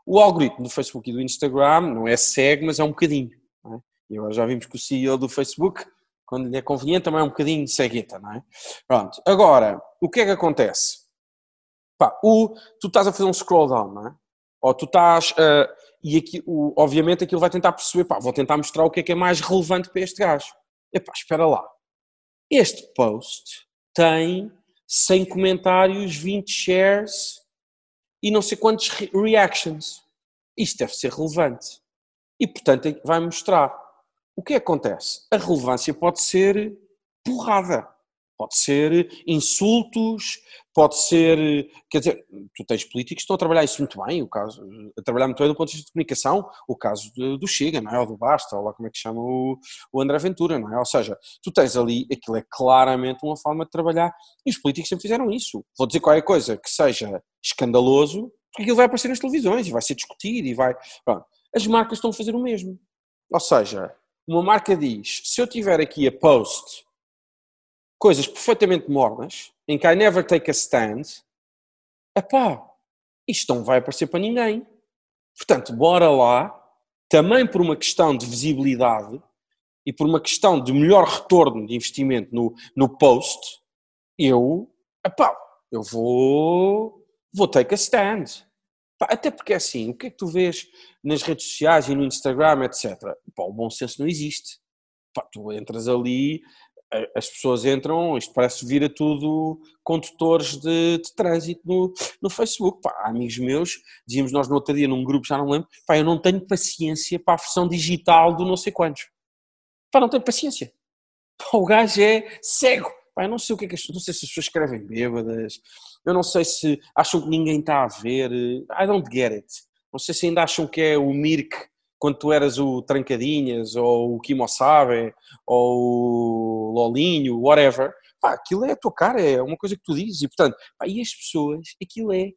O algoritmo do Facebook e do Instagram não é cego, mas é um bocadinho. É? E agora já vimos que o CEO do Facebook, quando lhe é conveniente, também é um bocadinho cegueta, não é? Pronto. Agora, o que é que acontece? Pá, o, tu estás a fazer um scroll down, não é? Ou tu estás. Uh, e aqui, o, obviamente aquilo vai tentar perceber, pá, vou tentar mostrar o que é que é mais relevante para este gajo. Epá, espera lá. Este post tem 100 comentários, 20 shares e não sei quantos reactions. Isto deve ser relevante. E, portanto, vai mostrar o que acontece? A relevância pode ser porrada, pode ser insultos, pode ser. Quer dizer, tu tens políticos que estão a trabalhar isso muito bem, o caso, a trabalhar muito bem do ponto de vista de comunicação, o caso do Chega, não é? Ou do Basta, ou lá como é que chama o, o André Ventura, não é? Ou seja, tu tens ali, aquilo é claramente uma forma de trabalhar, e os políticos sempre fizeram isso. Vou dizer qualquer coisa que seja escandaloso, porque aquilo vai aparecer nas televisões e vai ser discutido e vai. Pronto. As marcas estão a fazer o mesmo. Ou seja, uma marca diz: se eu tiver aqui a post coisas perfeitamente mornas, em que I never take a stand, epá, isto não vai aparecer para ninguém. Portanto, bora lá, também por uma questão de visibilidade e por uma questão de melhor retorno de investimento no, no post, eu, epá, eu vou, vou take a stand. Até porque é assim, o que é que tu vês nas redes sociais e no Instagram, etc. Pá, o bom senso não existe. Pá, tu entras ali, as pessoas entram, isto parece vir a tudo condutores de, de trânsito no, no Facebook. Pá, amigos meus, dizíamos nós no outro dia num grupo, já não lembro, pá, eu não tenho paciência para a versão digital do não sei quantos. Pá, não tenho paciência. Pá, o gajo é cego. Pá, eu não sei o que é que as, não sei se as pessoas escrevem bêbadas, eu não sei se acham que ninguém está a ver. I don't get it. Não sei se ainda acham que é o Mirk quando tu eras o Trancadinhas, ou o Kimosabe, ou o Lolinho, whatever. Pá, aquilo é a tua cara, é uma coisa que tu dizes. E portanto, pá, e as pessoas, aquilo é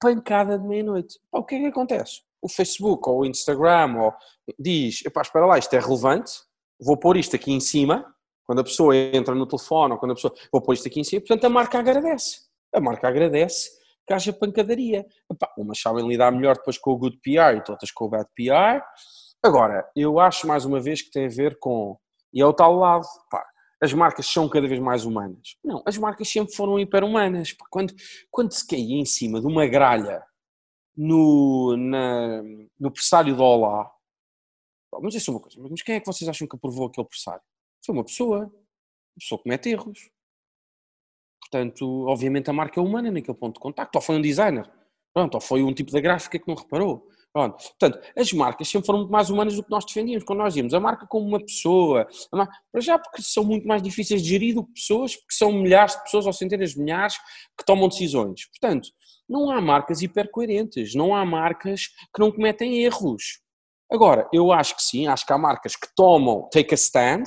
pancada de meia-noite. O que é que acontece? O Facebook ou o Instagram ou diz, epá, espera lá, isto é relevante, vou pôr isto aqui em cima, quando a pessoa entra no telefone ou quando a pessoa, vou pôr isto aqui em cima, portanto a marca agradece a marca agradece que haja pancadaria. Epá, umas sabem lidar melhor depois com o good PR e outras com o bad PR, Agora, eu acho mais uma vez que tem a ver com, e é o tal lado, pá, as marcas são cada vez mais humanas. Não, as marcas sempre foram hiper-humanas. Quando, quando se caía em cima de uma gralha no, no pressário do Olá, mas isso é uma coisa, mas quem é que vocês acham que aprovou aquele pressário? Foi uma pessoa, uma pessoa comete erros. Portanto, obviamente a marca é humana naquele ponto de contacto, ou foi um designer, pronto, ou foi um tipo da gráfica que não reparou. Pronto. Portanto, as marcas sempre foram muito mais humanas do que nós defendíamos. Quando nós íamos a marca como uma pessoa, para já porque são muito mais difíceis de gerir do que pessoas, porque são milhares de pessoas ou centenas de milhares que tomam decisões. Portanto, não há marcas hipercoerentes, não há marcas que não cometem erros. Agora, eu acho que sim, acho que há marcas que tomam, take a stand,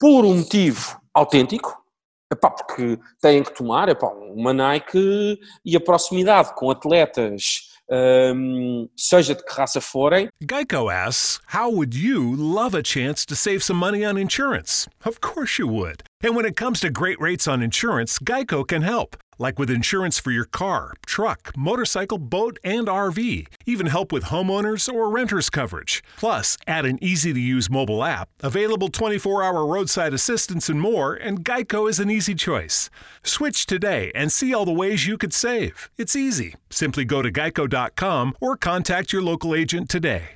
por um motivo autêntico, epá, porque têm que tomar epá, uma Nike e a proximidade com atletas um, seja de que raça forem. Geico asks, how would you love a chance to save some money on insurance? Of course you would. And when it comes to great rates on insurance, Geico can help. Like with insurance for your car, truck, motorcycle, boat, and RV. Even help with homeowners or renters coverage. Plus, add an easy to use mobile app, available 24 hour roadside assistance, and more, and Geico is an easy choice. Switch today and see all the ways you could save. It's easy. Simply go to geico.com or contact your local agent today.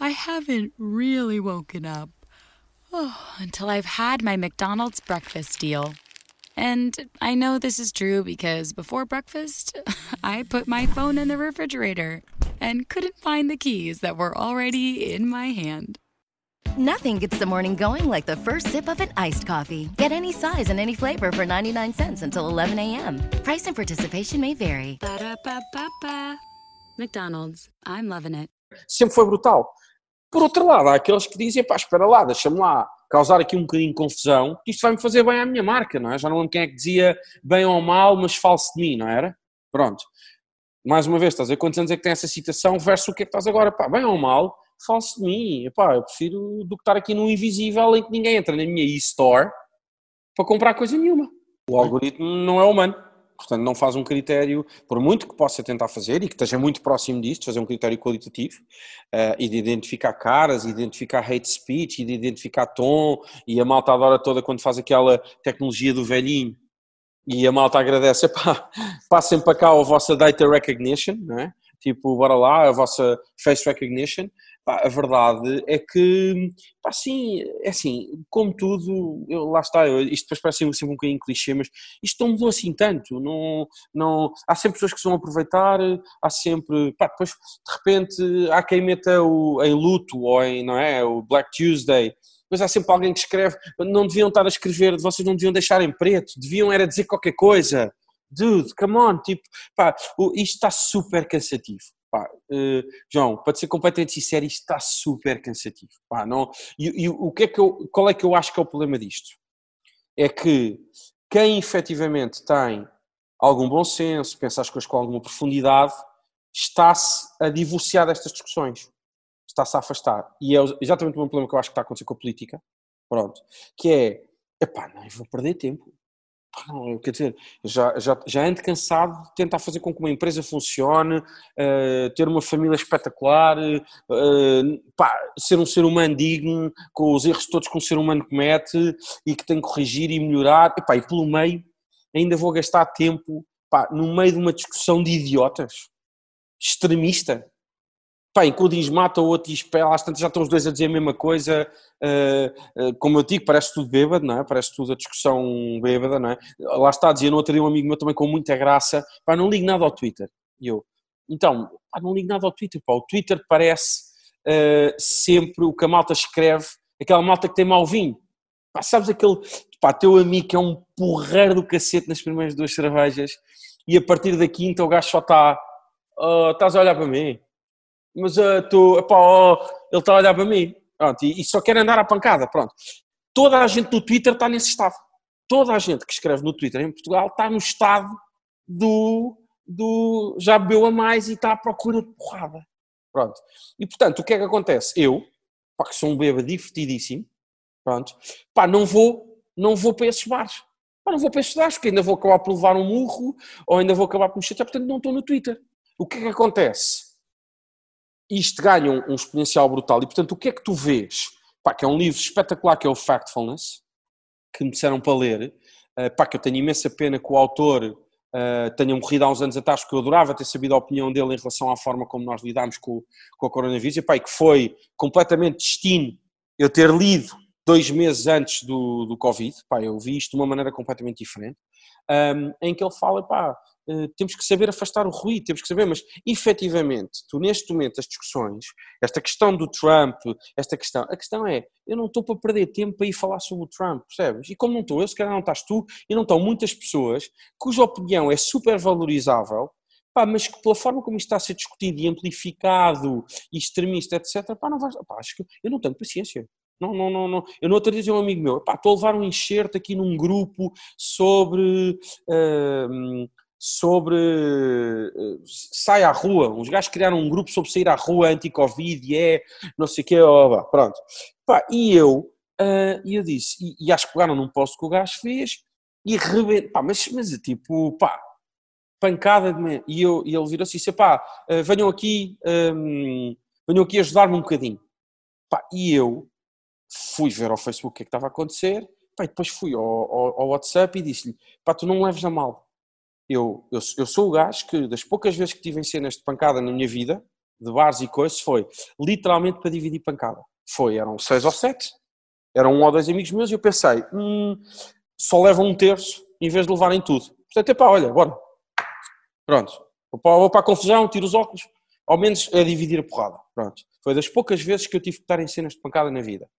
I haven't really woken up. Oh, until I've had my McDonald's breakfast deal. And I know this is true because before breakfast, I put my phone in the refrigerator and couldn't find the keys that were already in my hand. Nothing gets the morning going like the first sip of an iced coffee. Get any size and any flavor for 99 cents until 11 a.m. Price and participation may vary. Ba-da-ba-ba-ba. McDonald's, I'm loving it. Sempre foi brutal. Por outro lado, há aqueles que dizem, pá, espera lá, deixa-me lá causar aqui um bocadinho de confusão, isto vai-me fazer bem à minha marca, não é? Já não lembro quem é que dizia bem ou mal, mas falso de mim, não era? Pronto. Mais uma vez, estás a ver quantos anos é que tem essa citação versus o que é que estás agora? Pá, bem ou mal, falso de mim. Epá, eu prefiro do que estar aqui no invisível em que ninguém entra na minha e-store para comprar coisa nenhuma. O algoritmo não é humano. Portanto, não faz um critério, por muito que possa tentar fazer e que esteja muito próximo disto, fazer um critério qualitativo uh, e de identificar caras, identificar hate speech, e de identificar tom, e a malta adora toda quando faz aquela tecnologia do velhinho e a malta agradece, epá, passem para cá a vossa data recognition, não é? tipo, bora lá, a vossa face recognition, Pá, a verdade é que, pá, sim, é assim, como tudo, eu, lá está, eu, isto depois parece sempre um bocadinho clichê, mas isto não mudou assim tanto, não, não, há sempre pessoas que se vão aproveitar, há sempre, pá, depois de repente há quem meta o, em luto ou em, não é, o Black Tuesday, mas há sempre alguém que escreve, não deviam estar a escrever, vocês não deviam deixar em preto, deviam era dizer qualquer coisa, dude, come on, tipo, pá, isto está super cansativo. Pá, uh, João, para ser completamente sincero, isto está super cansativo. Pá, não, e, e, o que é que eu, qual é que eu acho que é o problema disto? É que quem efetivamente tem algum bom senso, pensa as coisas com alguma profundidade, está-se a divorciar destas discussões. Está-se a afastar. E é exatamente o mesmo problema que eu acho que está a acontecer com a política. Pronto. Que é, epá, não, vou perder tempo quer dizer, já, já, já ando cansado de tentar fazer com que uma empresa funcione, uh, ter uma família espetacular, uh, pá, ser um ser humano digno, com os erros todos que um ser humano comete e que tem que corrigir e melhorar, e, pá, e pelo meio ainda vou gastar tempo pá, no meio de uma discussão de idiotas, extremista, pá, em que o diz mata, o outro diz pé, lá já estão os dois a dizer a mesma coisa, uh, uh, como eu digo, parece tudo bêbado, não é? Parece tudo a discussão bêbada, não é? Lá está, dizia no outro dia um amigo meu também com muita graça, pá, não ligo nada ao Twitter. E eu, então, pá, não ligo nada ao Twitter, pá, o Twitter parece uh, sempre o que a malta escreve, aquela malta que tem mau vinho. Pá, sabes aquele, pá, teu amigo que é um porreiro do cacete nas primeiras duas cervejas e a partir da quinta o gajo só está, oh, estás a olhar para mim? Mas uh, tu, epá, oh, ele está a olhar para mim, pronto, e, e, só quer andar à pancada, pronto. Toda a gente no Twitter está nesse estado. Toda a gente que escreve no Twitter em Portugal está no estado do, do já bebeu a mais e está à procura de porrada. Pronto. E portanto, o que é que acontece? Eu, pá, que sou um bêbado divertidíssimo, pronto, pá, não vou, não vou para esses bares. Pá, não vou para esses bares, porque ainda vou acabar por levar um murro, ou ainda vou acabar por me chatear, portanto não estou no Twitter. O que é que acontece? Isto ganha um, um, exponencial brutal. E, portanto, o que é que tu vês? Pá, que é um livro espetacular, que é o Factfulness, que me disseram para ler. Uh, pá, que eu tenho imensa pena que o autor uh, tenha morrido há uns anos atrás, porque eu adorava ter sabido a opinião dele em relação à forma como nós lidámos com, com o coronavírus. E, pá, e que foi completamente destino eu ter lido dois meses antes do, do Covid. Pá, eu vi isto de uma maneira completamente diferente. Um, em que ele fala, pá, temos que saber afastar o ruído, temos que saber, mas efetivamente, tu neste momento as discussões, esta questão do Trump, esta questão, a questão é, eu não estou para perder tempo para ir falar sobre o Trump, percebes? E como não estou eu, se calhar não estás tu, e não estão muitas pessoas cuja opinião é super valorizável, pá, mas que pela forma como isto está a ser discutido e amplificado e extremista, etc., pá, não vais, pá, acho que eu não tenho paciência. Não, não, não, não. Eu não outro dia um amigo meu, pá, estou a levar um enxerto aqui num grupo sobre uh, sobre uh, sai à rua. Uns gajos criaram um grupo sobre sair à rua anti-Covid e é não sei o quê, ó, pronto. Pá, e eu, uh, e eu disse, e, e acho que pegaram num posto que o gajo fez e rebento, pá, mas, mas tipo, pá, pancada de. E, eu, e ele virou assim, disse, pá, uh, venham aqui, um, venham aqui ajudar-me um bocadinho. Pá, e eu fui ver ao Facebook o que é que estava a acontecer, pá, e depois fui ao, ao, ao WhatsApp e disse-lhe, pá, tu não leves a mal eu, eu, eu sou o gajo que, das poucas vezes que tive em cenas de pancada na minha vida, de bares e coisas, foi literalmente para dividir pancada. Foi, eram seis ou sete, eram um ou dois amigos meus e eu pensei, hum, só levam um terço em vez de levarem tudo. Portanto, pá, olha, bora. Pronto. Vou para, a confusão, tiro os óculos, ao menos é dividir a porrada. Pronto. Foi das poucas vezes que eu tive que estar em cenas de pancada na vida.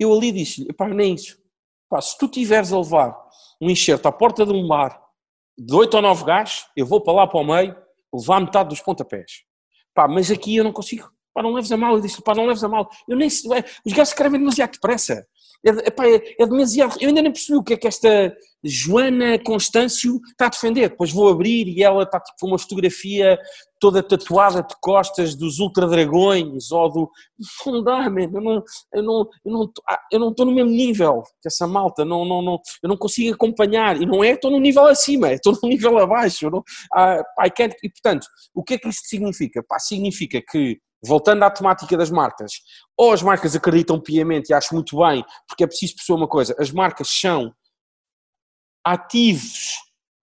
Eu ali disse-lhe, pá, nem isso. Pá, se tu tiveres a levar um enxerto à porta de um bar de 8 ou 9 gajos, eu vou para lá para o meio, levar metade dos pontapés. Pá, mas aqui eu não consigo. Pá, não leves a mal. Eu disse, pá, não leves a mal. Eu nem, os gajos escrevem demasiado depressa. É, epá, é, é demasiado. Eu ainda nem percebi o que é que esta Joana Constâncio está a defender. Depois vou abrir e ela está tipo uma fotografia toda tatuada de costas dos ultradragões ou do. Não dá, man. Eu não eu não eu não ah, eu não estou no mesmo nível que essa malta. Não, não, não, eu não consigo acompanhar. E não é estou no nível acima, estou no nível abaixo. Não, ah, pá, e portanto, o que é que isto significa? Pá, significa que voltando à temática das marcas, ou as marcas acreditam piamente e acho muito bem, porque é preciso perceber uma coisa: as marcas são ativos,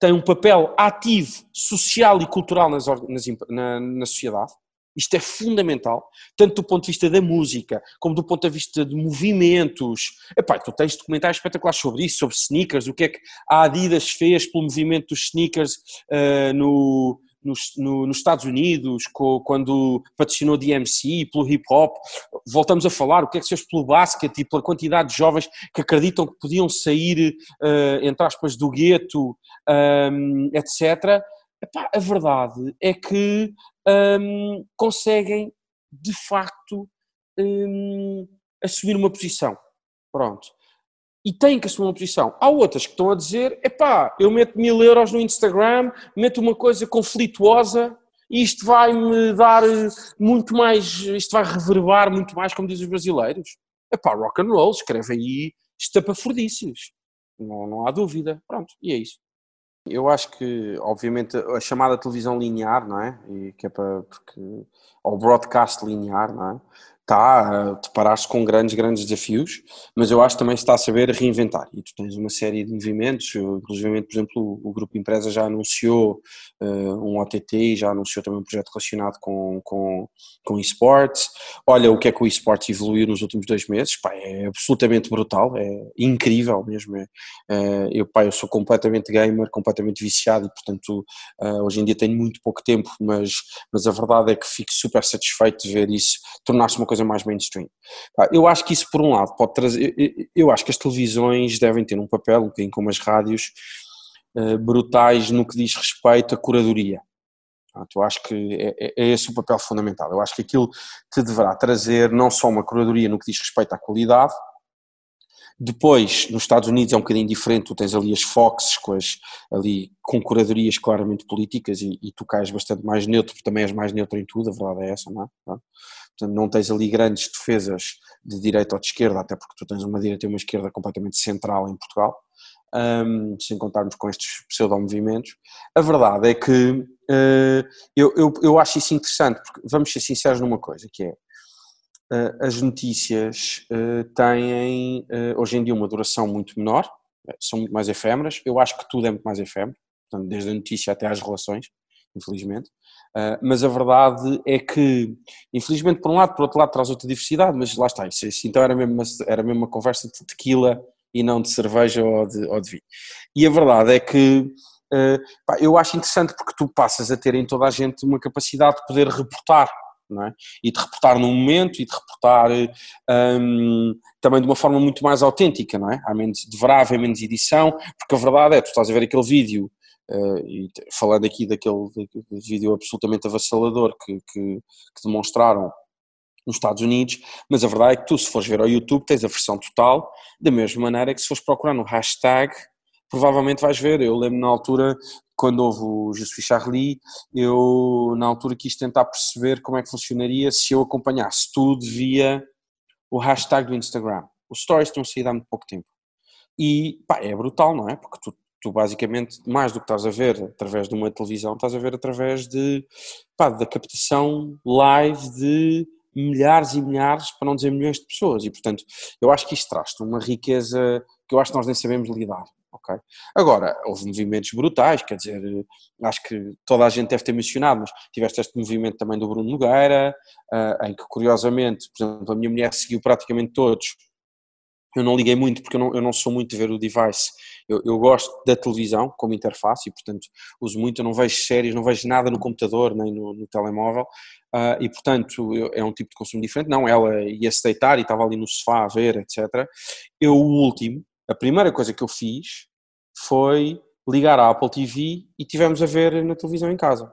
têm um papel ativo, social e cultural nas, nas, na, na sociedade. Isto é fundamental, tanto do ponto de vista da música, como do ponto de vista de movimentos. Epá, tu tens documentários espetaculares sobre isso, sobre sneakers, o que é que a Adidas fez pelo movimento dos sneakers uh, no, nos, no, nos Estados Unidos, com, quando patrocinou DMC, pelo hip hop, voltamos a falar o que é que se fez pelo basquete e pela quantidade de jovens que acreditam que podiam sair, uh, entre aspas, do gueto, um, ehm, etc. Epá, a verdade é que um, ehm, conseguem, de facto, um, ehm, assumir uma posição. Pronto e têm que assumir uma posição. Há outras que estão a dizer: epá, eu meto mil euros no Instagram, meto uma coisa conflituosa e isto vai-me dar muito mais, isto vai reverberar muito mais, como dizem os brasileiros. Epá, rock and roll, escreve aí estapafurdícios. Não, não há dúvida. Pronto, e é isso. Eu acho que, obviamente, a chamada televisão linear, não é? E que é para, porque, ou broadcast linear, não é? Está a deparar-se com grandes, grandes desafios, mas eu acho que também está a saber reinventar. E tu tens uma série de movimentos, inclusive, por exemplo, o Grupo Empresa já anunciou uh, um OTT, já anunciou também um projeto relacionado com, com, com esportes. Olha o que é que o esportes evoluiu nos últimos dois meses, pá, é absolutamente brutal, é incrível mesmo. É, eu, pá, eu sou completamente gamer, completamente viciado e, portanto, uh, hoje em dia tenho muito pouco tempo, mas, mas a verdade é que fico super satisfeito de ver isso tornar-se uma coisa mais mainstream. Eu acho que isso, por um lado, pode trazer. Eu acho que as televisões devem ter um papel, um bocadinho como as rádios, eh, brutais no que diz respeito à curadoria. Eu acho que é, é, é, esse o papel fundamental. Eu acho que aquilo te deverá trazer não só uma curadoria no que diz respeito à qualidade, depois, nos Estados Unidos é um bocadinho diferente, tu tens ali as Foxes com as, ali, com curadorias claramente políticas e, e, tu cais bastante mais neutro, também és mais neutro em tudo, a verdade é essa, não é? Portanto, não tens ali grandes defesas de direita ou de esquerda, até porque tu tens uma direita e uma esquerda completamente central em Portugal. um, sem contarmos com estes pseudo-movimentos. A verdade é que uh, eu, eu, eu acho isso interessante, porque vamos ser sinceros numa coisa, que é uh, as notícias uh, têm hoje em dia uma duração muito menor, são muito mais efêmeras, eu acho que tudo é muito mais efêmero, portanto, desde a notícia até às relações, infelizmente. Uh, mas a verdade é que, infelizmente, por um lado, por outro lado, traz outra diversidade, mas lá está, isso, isso então era mesmo, uma, era mesmo uma conversa de tequila e não de cerveja ou de, ou de vinho. E a verdade é que uh, pá, eu acho interessante porque tu passas a ter em toda a gente uma capacidade de poder reportar. É? E de reportar no momento e de reportar um, também de uma forma muito mais autêntica, não é? Há menos, deverá haver menos edição, porque a verdade é, tu estás a ver aquele vídeo Uh, e falando aqui daquele, vídeo absolutamente avassalador que, que, que, demonstraram nos Estados Unidos, mas a verdade é que tu, se fores ver ao YouTube, tens a versão total, da mesma maneira que se fores procurar no hashtag, provavelmente vais ver. Eu lembro na altura, quando houve o Jesus Charlie, eu na altura quis tentar perceber como é que funcionaria se eu acompanhasse tudo via o hashtag do Instagram. Os stories estão saído há muito pouco tempo. E pá, é brutal, não é? Porque tu tu basicamente, mais do que estás a ver através de uma televisão, estás a ver através de, pá, da captação live de milhares e milhares, para não dizer milhões de pessoas, e portanto, eu acho que isto traz-te uma riqueza que eu acho que nós nem sabemos lidar, ok? Agora, houve movimentos brutais, quer dizer, acho que toda a gente deve ter mencionado, mas tiveste este movimento também do Bruno Nogueira, uh, em que curiosamente, por exemplo, a minha mulher seguiu praticamente todos, eu não liguei muito porque eu não, eu não sou muito de ver o device. Eu, eu, gosto da televisão como interface e, portanto, uso muito. Eu não vejo séries, não vejo nada no computador nem no, no telemóvel uh, e, portanto, eu, é um tipo de consumo diferente. Não, ela ia se deitar e estava ali no sofá a ver, etc. Eu, o último, a primeira coisa que eu fiz foi ligar à Apple TV e tivemos a ver na televisão em casa.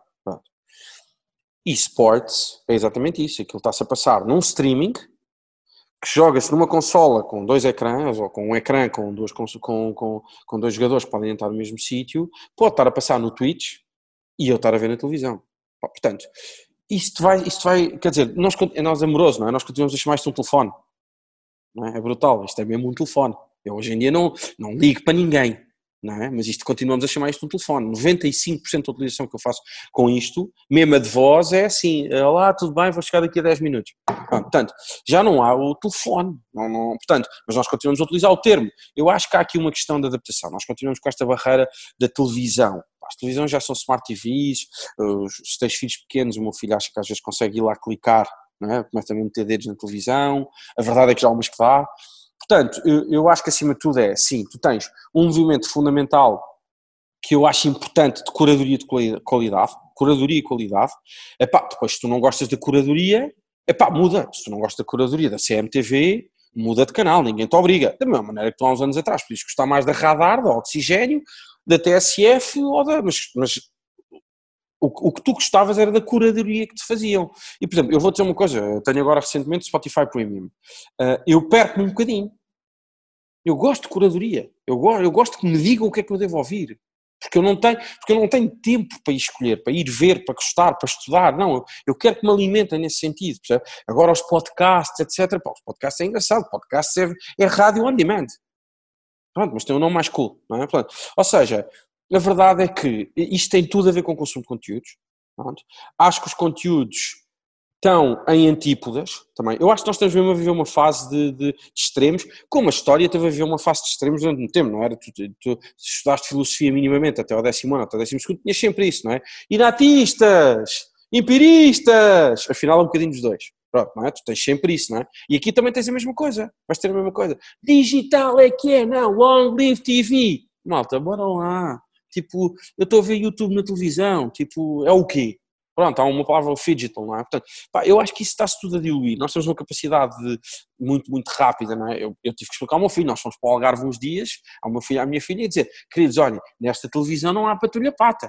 E sports é exatamente isso. Aquilo está-se a passar num streaming que joga-se numa consola com dois ecrãs ou com um ecrã com, dois, com, com, com dois jogadores que podem entrar no mesmo sítio, pode estar a passar no Twitch e eu estar a ver na televisão. Portanto, isto vai, isto vai quer dizer, nós, é nós amoroso, não é? Nós continuamos a chamar isto um telefone. Não é? é brutal, isto é mesmo um telefone. Eu hoje em dia não, não ligo para ninguém é? Mas isto continuamos a chamar isto um telefone. 95% da utilização que eu faço com isto, mesmo a de voz, é assim: olá, tudo bem, vou chegar daqui a 10 minutos. Ah, portanto, já não há o telefone, não, não, portanto, mas nós continuamos a utilizar o termo. Eu acho que há aqui uma questão de adaptação. Nós continuamos com esta barreira da televisão. As televisões já são smart TVs, se tens filhos pequenos, o meu filho acha que às vezes consegue ir lá clicar, não é? começa a meter dedos na televisão. A verdade é que já há umas que dá. Portanto, eu, eu acho que acima de tudo é, sim, tu tens um movimento fundamental que eu acho importante de curadoria de qualidade, curadoria e qualidade, epá, depois se tu não gostas da curadoria, epá, muda, se tu não gostas da curadoria da CMTV, muda de canal, ninguém te obriga, da mesma maneira que tu há uns anos atrás podias gostar mais da Radar, da Oxigênio, da TSF, ou da, mas, mas o, o, que tu gostavas era da curadoria que te faziam. E, por exemplo, eu vou dizer uma coisa, tenho agora recentemente Spotify Premium, uh, eu perco-me um bocadinho, eu gosto de curadoria. Eu gosto, eu gosto que me digam o que é que eu devo ouvir. Porque eu, não tenho, porque eu não tenho tempo para escolher, para ir ver, para gostar, para estudar. Não, eu, eu quero que me alimentem nesse sentido. Percebe? Agora os podcasts, etc. Pá, os podcasts é engraçado. Podcasts é, é rádio on demand. Pronto, mas tem um nome mais cool. Não é? Pronto. Ou seja, a verdade é que isto tem tudo a ver com o consumo de conteúdos. Pronto. Acho que os conteúdos estão em antípodas também. Eu acho que nós estamos mesmo a viver uma fase de, de, de, extremos, como a história teve a viver uma fase de extremos durante muito tempo, não era? Tu, tu, tu estudaste filosofia minimamente até ao décimo ano, até ao décimo segundo, tinhas sempre isso, não é? Inatistas, empiristas, afinal é um bocadinho dos dois. Pronto, não é? Tu tens sempre isso, não é? E aqui também tens a mesma coisa, vais ter a mesma coisa. Digital é que é, não, long live TV. Malta, bora lá. Tipo, eu estou a ver YouTube na televisão, tipo, é o quê? Pronto, há uma palavra fidgetal, não é? Portanto, pá, eu acho que isso está-se tudo a diluir. Nós temos uma capacidade de, muito, muito rápida, não é? Eu, eu, tive que explicar ao meu filho, nós fomos para o Algarve uns dias, ao meu filho, à minha filha, e dizer, queridos, olhem, nesta televisão não há patrulha pata.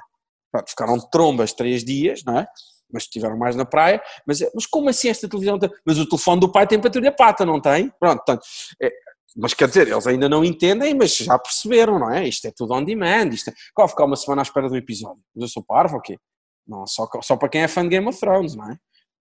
Pronto, ficaram trombas três dias, não é? Mas estiveram mais na praia, mas, mas como assim esta televisão tem? Mas o telefone do pai tem patrulha pata, não tem? Pronto, portanto, é, mas quer dizer, eles ainda não entendem, mas já perceberam, não é? Isto é tudo on demand, isto é... Qual ficar uma semana à espera do episódio? Mas eu sou parvo ou quê? Não, só, só para quem é fã de Game of Thrones, não é?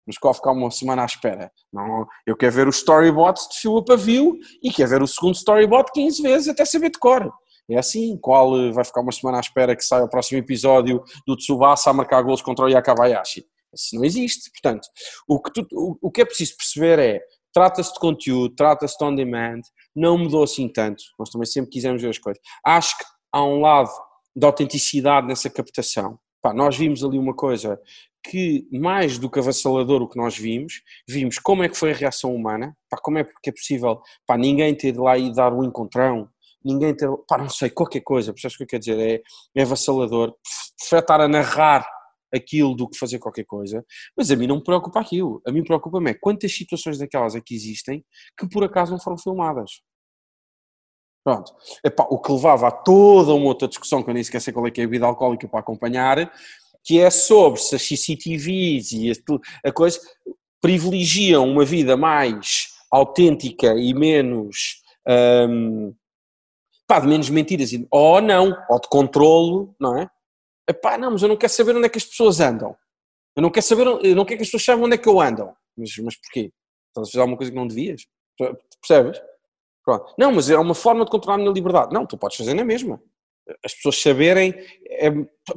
Mas qual ficar uma semana à espera? Não, eu quero ver os storybots de para view e quero ver o segundo storyboard 15 vezes até saber de cor. É assim, qual eh, vai ficar uma semana à espera que saia o próximo episódio do Tsubasa a marcar gols contra o Yakabayashi. Isso não existe. Portanto, o que, tu, o, o que é preciso perceber é, trata-se de conteúdo, trata-se de on-demand, não mudou assim tanto. Nós também sempre quisemos ver as coisas. Acho que há um lado de autenticidade nessa captação. Pá, nós vimos ali uma coisa que, mais do que avassalador o que nós vimos, vimos como é que foi a reação humana, pá, como é que é possível pá, ninguém ter de lá e dar um encontrão, ninguém ter, pá, não sei, qualquer coisa, percebes o que eu quero dizer? É, é avassalador, prefere estar a narrar aquilo do que fazer qualquer coisa, mas a mim não me preocupa aquilo, a mim preocupa-me é quantas situações daquelas aqui existem que por acaso não foram filmadas. Pronto. Epá, o que levava a toda uma outra discussão, que eu nem sei qual é que é a vida alcoólica para acompanhar, que é sobre se as CCTVs e a, a coisa privilegiam uma vida mais autêntica e menos um, pá, de menos mentiras, ou não, ou de controlo, não é? Epá, não, mas eu não quero saber onde é que as pessoas andam. Eu não quero saber, eu não quero que as pessoas saibam onde é que eu ando. Mas, mas porquê? Estás a fazer alguma coisa que não devias? Percebes? Pronto. Não, mas é uma forma de controlar a minha liberdade. Não, tu podes fazer na mesma. As pessoas saberem. É,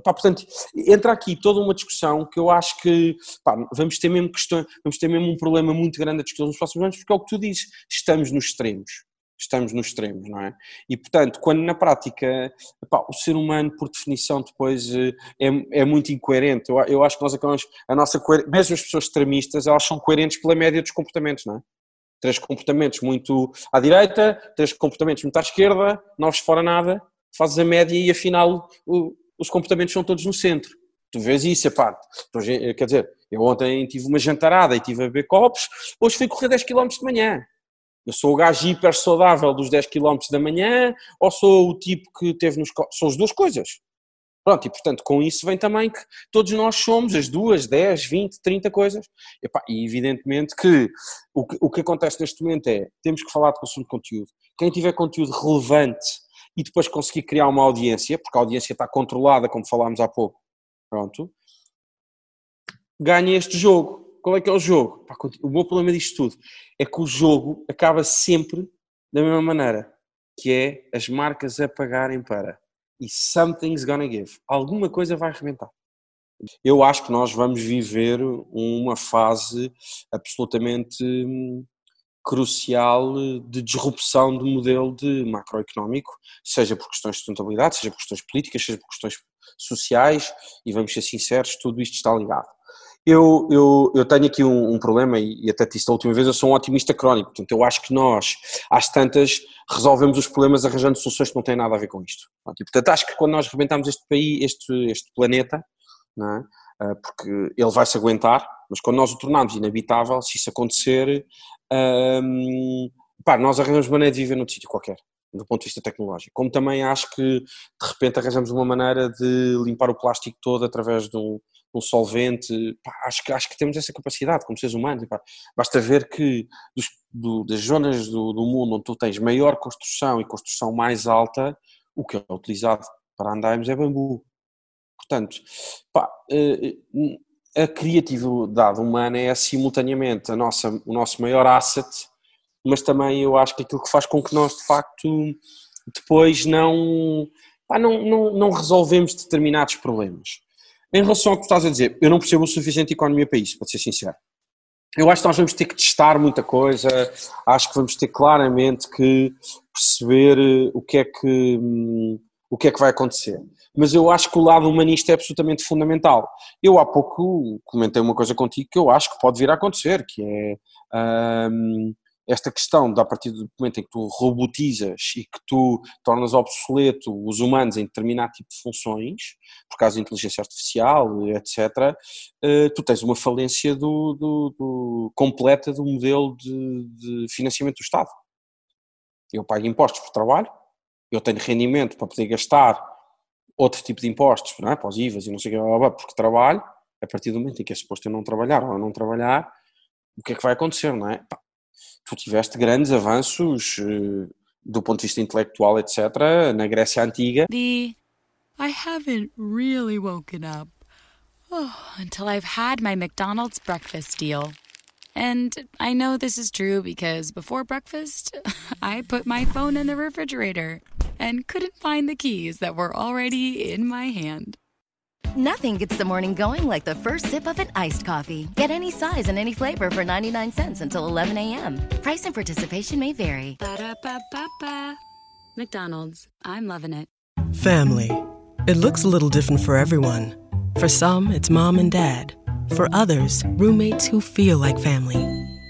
pá, portanto, entra aqui toda uma discussão que eu acho que pá, vamos ter mesmo questão, vamos ter mesmo um problema muito grande a discutir nos próximos anos, porque é o que tu dizes, estamos nos extremos estamos nos extremos, não é? E portanto, quando na prática epá, o ser humano, por definição, depois eh, é, é muito incoerente. Eu, eu, acho que nós acabamos, a nossa mesmo as pessoas extremistas, elas são coerentes pela média dos comportamentos, não é? Três comportamentos muito à direita, três comportamentos muito à esquerda, novos fora nada, fazes a média e afinal o, os comportamentos são todos no centro. Tu vês isso, epá, quer dizer, eu ontem tive uma jantarada e tive a beber copos, hoje fui correr 10 km de manhã eu sou o gajo hiper saudável dos 10 km da manhã ou sou o tipo que teve nos. São as duas coisas. Pronto, e portanto com isso vem também que todos nós somos as duas, 10, 20, 30 coisas. E, pá, e evidentemente que o, que o que acontece neste momento é, temos que falar de consumo de conteúdo. Quem tiver conteúdo relevante e depois conseguir criar uma audiência, porque a audiência está controlada, como falámos há pouco, pronto, ganha este jogo. Qual é que é o jogo? O meu problema disto tudo é que o jogo acaba sempre da mesma maneira, que é as marcas a pagarem para e something's gonna give. Alguma coisa vai arrebentar. Eu acho que nós vamos viver uma fase absolutamente hum, crucial de disrupção do modelo de macroeconómico, seja por questões de sustentabilidade, seja por questões políticas, seja por questões sociais, e vamos ser sinceros, tudo isto está ligado. Eu, eu, eu tenho aqui um, um, problema, e até disse da última vez, eu sou um otimista crónico, portanto eu acho que nós, às tantas, resolvemos os problemas arranjando soluções que não têm nada a ver com isto. E, portanto acho que quando nós rebentamos este país, este, este planeta, é? Ah, porque ele vai se aguentar, mas quando nós o tornarmos inabitável, se isso acontecer, hum, pá, nós arranjamos maneira de viver num sítio qualquer do ponto de vista tecnológico. Como também acho que de repente arranjamos uma maneira de limpar o plástico todo através de um, um solvente, pá, acho, que, acho que temos essa capacidade como seres humanos. Pá. Basta ver que dos, do, das zonas do, do, mundo onde tu tens maior construção e construção mais alta, o que é utilizado para andarmos é bambu. Portanto, pá, eh, eh, a criatividade humana é simultaneamente a nossa, o nosso maior asset, mas também eu acho que aquilo que faz com que nós de facto depois não, pá, não, não, não resolvemos determinados problemas. Em relação ao que estás a dizer, eu não percebo o suficiente economia para isso, para ser sincero. Eu acho que nós vamos ter que testar muita coisa, acho que vamos ter claramente que perceber eh, o que é que, hum, o que, é que vai acontecer. Mas eu acho que o lado humanista é absolutamente fundamental. Eu há pouco comentei uma coisa contigo que eu acho que pode vir a acontecer, que é um, esta questão, da partir do momento em que tu robotizas e que tu tornas obsoleto os humanos em determinado tipo de funções, por causa da inteligência artificial, etc., eh, tu tens uma falência do, do, do completa do modelo de, de, financiamento do Estado. Eu pago impostos por trabalho, eu tenho rendimento para poder gastar outro tipo de impostos, não é? para os IVAs e não sei o que, porque trabalho, a partir do momento em que é suposto eu não trabalhar ou não trabalhar, o que é que vai acontecer, não é? Tu tiveste grandes avanços uh, do ponto de vista intelectual, etc., na Grécia Antiga. The I haven't really woken up oh, until I've had my McDonald's breakfast deal. And I know this is true because before breakfast, I put my phone in the refrigerator. and couldn't find the keys that were already in my hand. Nothing gets the morning going like the first sip of an iced coffee. Get any size and any flavor for 99 cents until 11 a.m. Price and participation may vary. Ba-da-ba-ba-ba. McDonald's, I'm loving it. Family. It looks a little different for everyone. For some, it's mom and dad. For others, roommates who feel like family.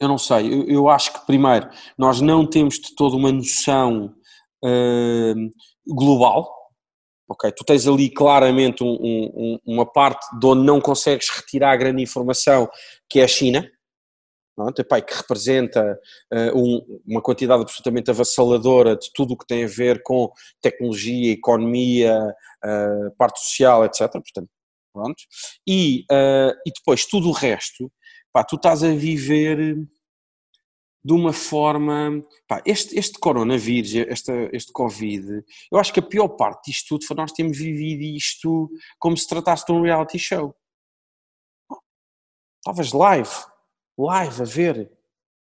eu não sei, eu, eu acho que primeiro, nós não temos de toda uma noção uh, global, ok? Tu tens ali claramente um, um, uma parte de onde não consegues retirar grande informação, que é a China, pronto, epá, que representa uh, um, uma quantidade absolutamente avassaladora de tudo o que tem a ver com tecnologia, economia, uh, parte social, etc. Portanto, pronto. E, uh, e depois tudo o resto, pá, tu estás a viver de uma forma. Pá, este, este coronavírus, este, este Covid, eu acho que a pior parte disto tudo foi nós termos vivido isto como se tratasse de um reality show. Estavas live, live a ver.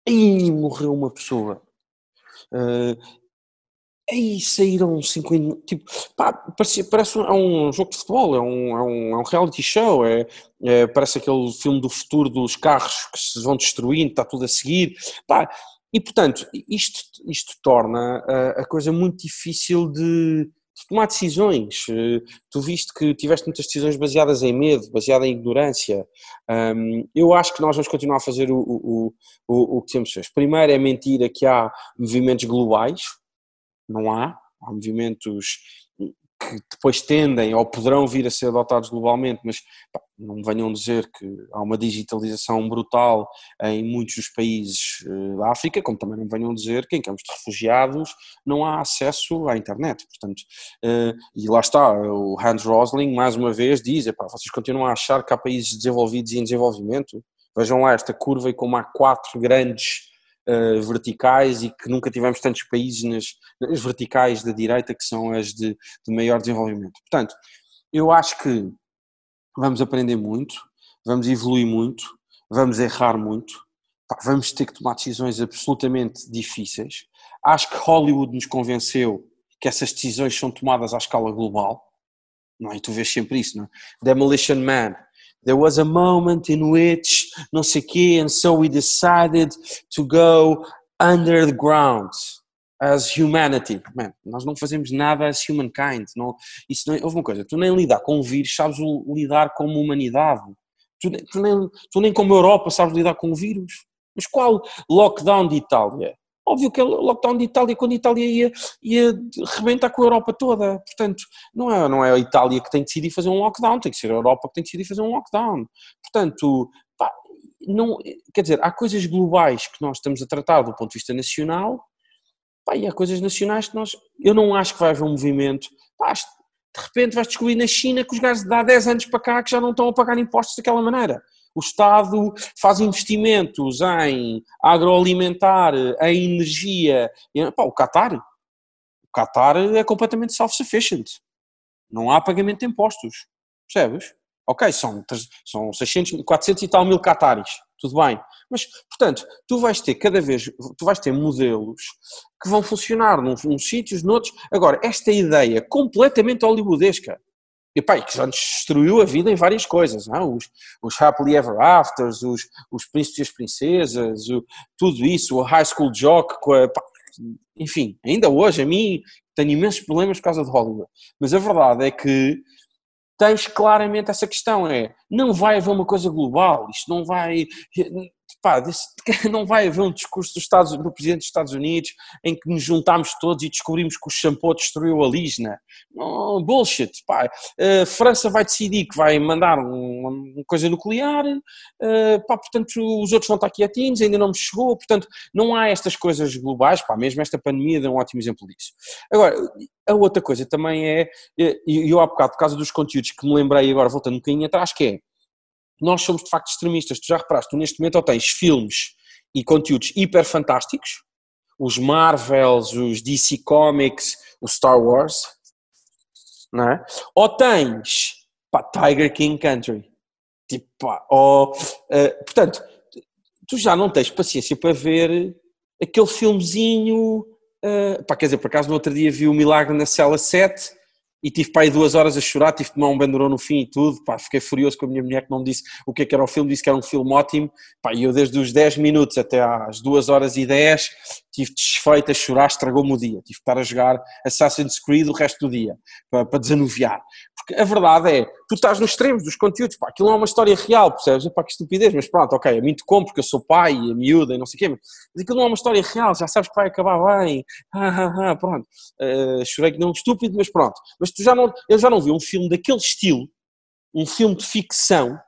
Aí morreu uma pessoa. Uh, aí saíram 50. Tipo, pá, parece, parece um, é um jogo de futebol, é um, é um, é um reality show. É, é, parece aquele filme do futuro dos carros que se vão destruindo, está tudo a seguir. Pá, e portanto, isto, isto torna a, a coisa muito difícil de, de tomar decisões. Eh, tu viste que tiveste muitas decisões baseadas em medo, baseadas em ignorância. Um, eu acho que nós vamos continuar a fazer o, o, o, o que temos feito. Primeiro é mentira que há movimentos globais, não há. Há movimentos que depois tendem ou poderão vir a ser adotados globalmente, mas pá, não venham dizer que há uma digitalização brutal em muitos dos países uh, da África, como também não venham dizer que em campos de refugiados não há acesso à internet. Portanto, uh, e lá está, o Hans Rosling mais uma vez diz, epá, vocês continuam a achar que há países desenvolvidos e em desenvolvimento? Vejam lá esta curva e como há quatro grandes uh, verticais e que nunca tivemos tantos países nas, nas, verticais da direita que são as de, de maior desenvolvimento. Portanto, eu acho que vamos aprender muito, vamos evoluir muito, vamos errar muito, vamos ter que tomar decisões absolutamente difíceis. Acho que Hollywood nos convenceu que essas decisões são tomadas à escala global, não é? E tu vês sempre isso, não é? Demolition Man, There was a moment in which, não sei quê, and so we decided to go under the ground as humanity. Man, nós não fazemos nada as humankind. Não, isso não, é, houve uma coisa, tu nem lidar com o vírus sabes lidar como humanidade. Tu, tu, nem, tu nem como Europa sabes lidar com o vírus. Mas qual lockdown de Itália? Óbvio que é lockdown de Itália, quando a Itália ia, ia rebentar com a Europa toda. Portanto, não é, não é a Itália que tem que decidir fazer um lockdown, tem que ser a Europa que tem que decidir fazer um lockdown. Portanto, pá, não, quer dizer, há coisas globais que nós estamos a tratar do ponto de vista nacional, pá, e há coisas nacionais que nós. Eu não acho que vai haver um movimento. Pá, de repente vais descobrir na China que os gajos de há 10 anos para cá que já não estão a pagar impostos daquela maneira o Estado faz investimentos em agroalimentar, em energia. Pá, o Qatar, o Qatar é completamente self-sufficient. Não há pagamento de impostos. Percebes? Ok, são, são 600, 400 e tal mil cataris, tudo bem. Mas, portanto, tu vais ter cada vez, tu vais ter modelos que vão funcionar nos, uns sítios, noutros. Agora, esta ideia completamente hollywoodesca, e pá, que já nos destruiu a vida em várias coisas, não? É? Os, os happily ever afters, os, os príncipes e as princesas, o, tudo isso, o high school jock, a, pá, enfim, ainda hoje a mim tenho imensos problemas por causa de Hollywood, mas a verdade é que tens claramente essa questão, é, não vai haver uma coisa global, isto não vai, pá, disse, não vai haver um discurso do, Estados, do Presidente dos Estados Unidos em que nos juntámos todos e descobrimos que o shampoo destruiu a Lisna. Não, bullshit, pá. A França vai decidir que vai mandar uma, uma coisa nuclear, uh, pá, portanto os outros vão estar quietinhos, ainda não me chegou, portanto não há estas coisas globais, pá, mesmo esta pandemia dá um ótimo exemplo disso. Agora, a outra coisa também é, e eu há bocado, por causa dos conteúdos que me lembrei agora, voltando um bocadinho atrás, que é, nós somos de facto extremistas. Tu já reparaste, tu neste momento ou tens filmes e conteúdos hiper fantásticos, os Marvels, os DC Comics, o Star Wars, não é? Ou tens pá, Tiger King Country, tipo, pá, ou, uh, portanto, tu já não tens paciência para ver aquele filmezinho, uh, pá, quer dizer, por acaso no outro dia vi o Milagre na Cela 7 e tive para aí duas horas a chorar, tive de tomar um bandurão no fim e tudo, pá, fiquei furioso com a minha mulher que não me disse o que, é que era o filme, disse que era um filme ótimo, pá, e eu desde os 10 minutos até às 2 horas e 10 tive desfeito a chorar, estragou-me o dia, tive de estar a jogar Assassin's Creed o resto do dia, para, para desanuviar, porque a verdade é, tu estás nos extremos dos conteúdos, pá, aquilo não é uma história real, percebes? Pá, que estupidez, mas pronto, ok, a mim te compro porque eu sou pai e a miúda e não sei o quê, mas aquilo não é uma história real, já sabes que vai acabar bem, ah, ah, ah, pronto, uh, chorei que não estúpido, mas pronto, mas tu já não, eu já não vi um filme daquele estilo, um filme de ficção,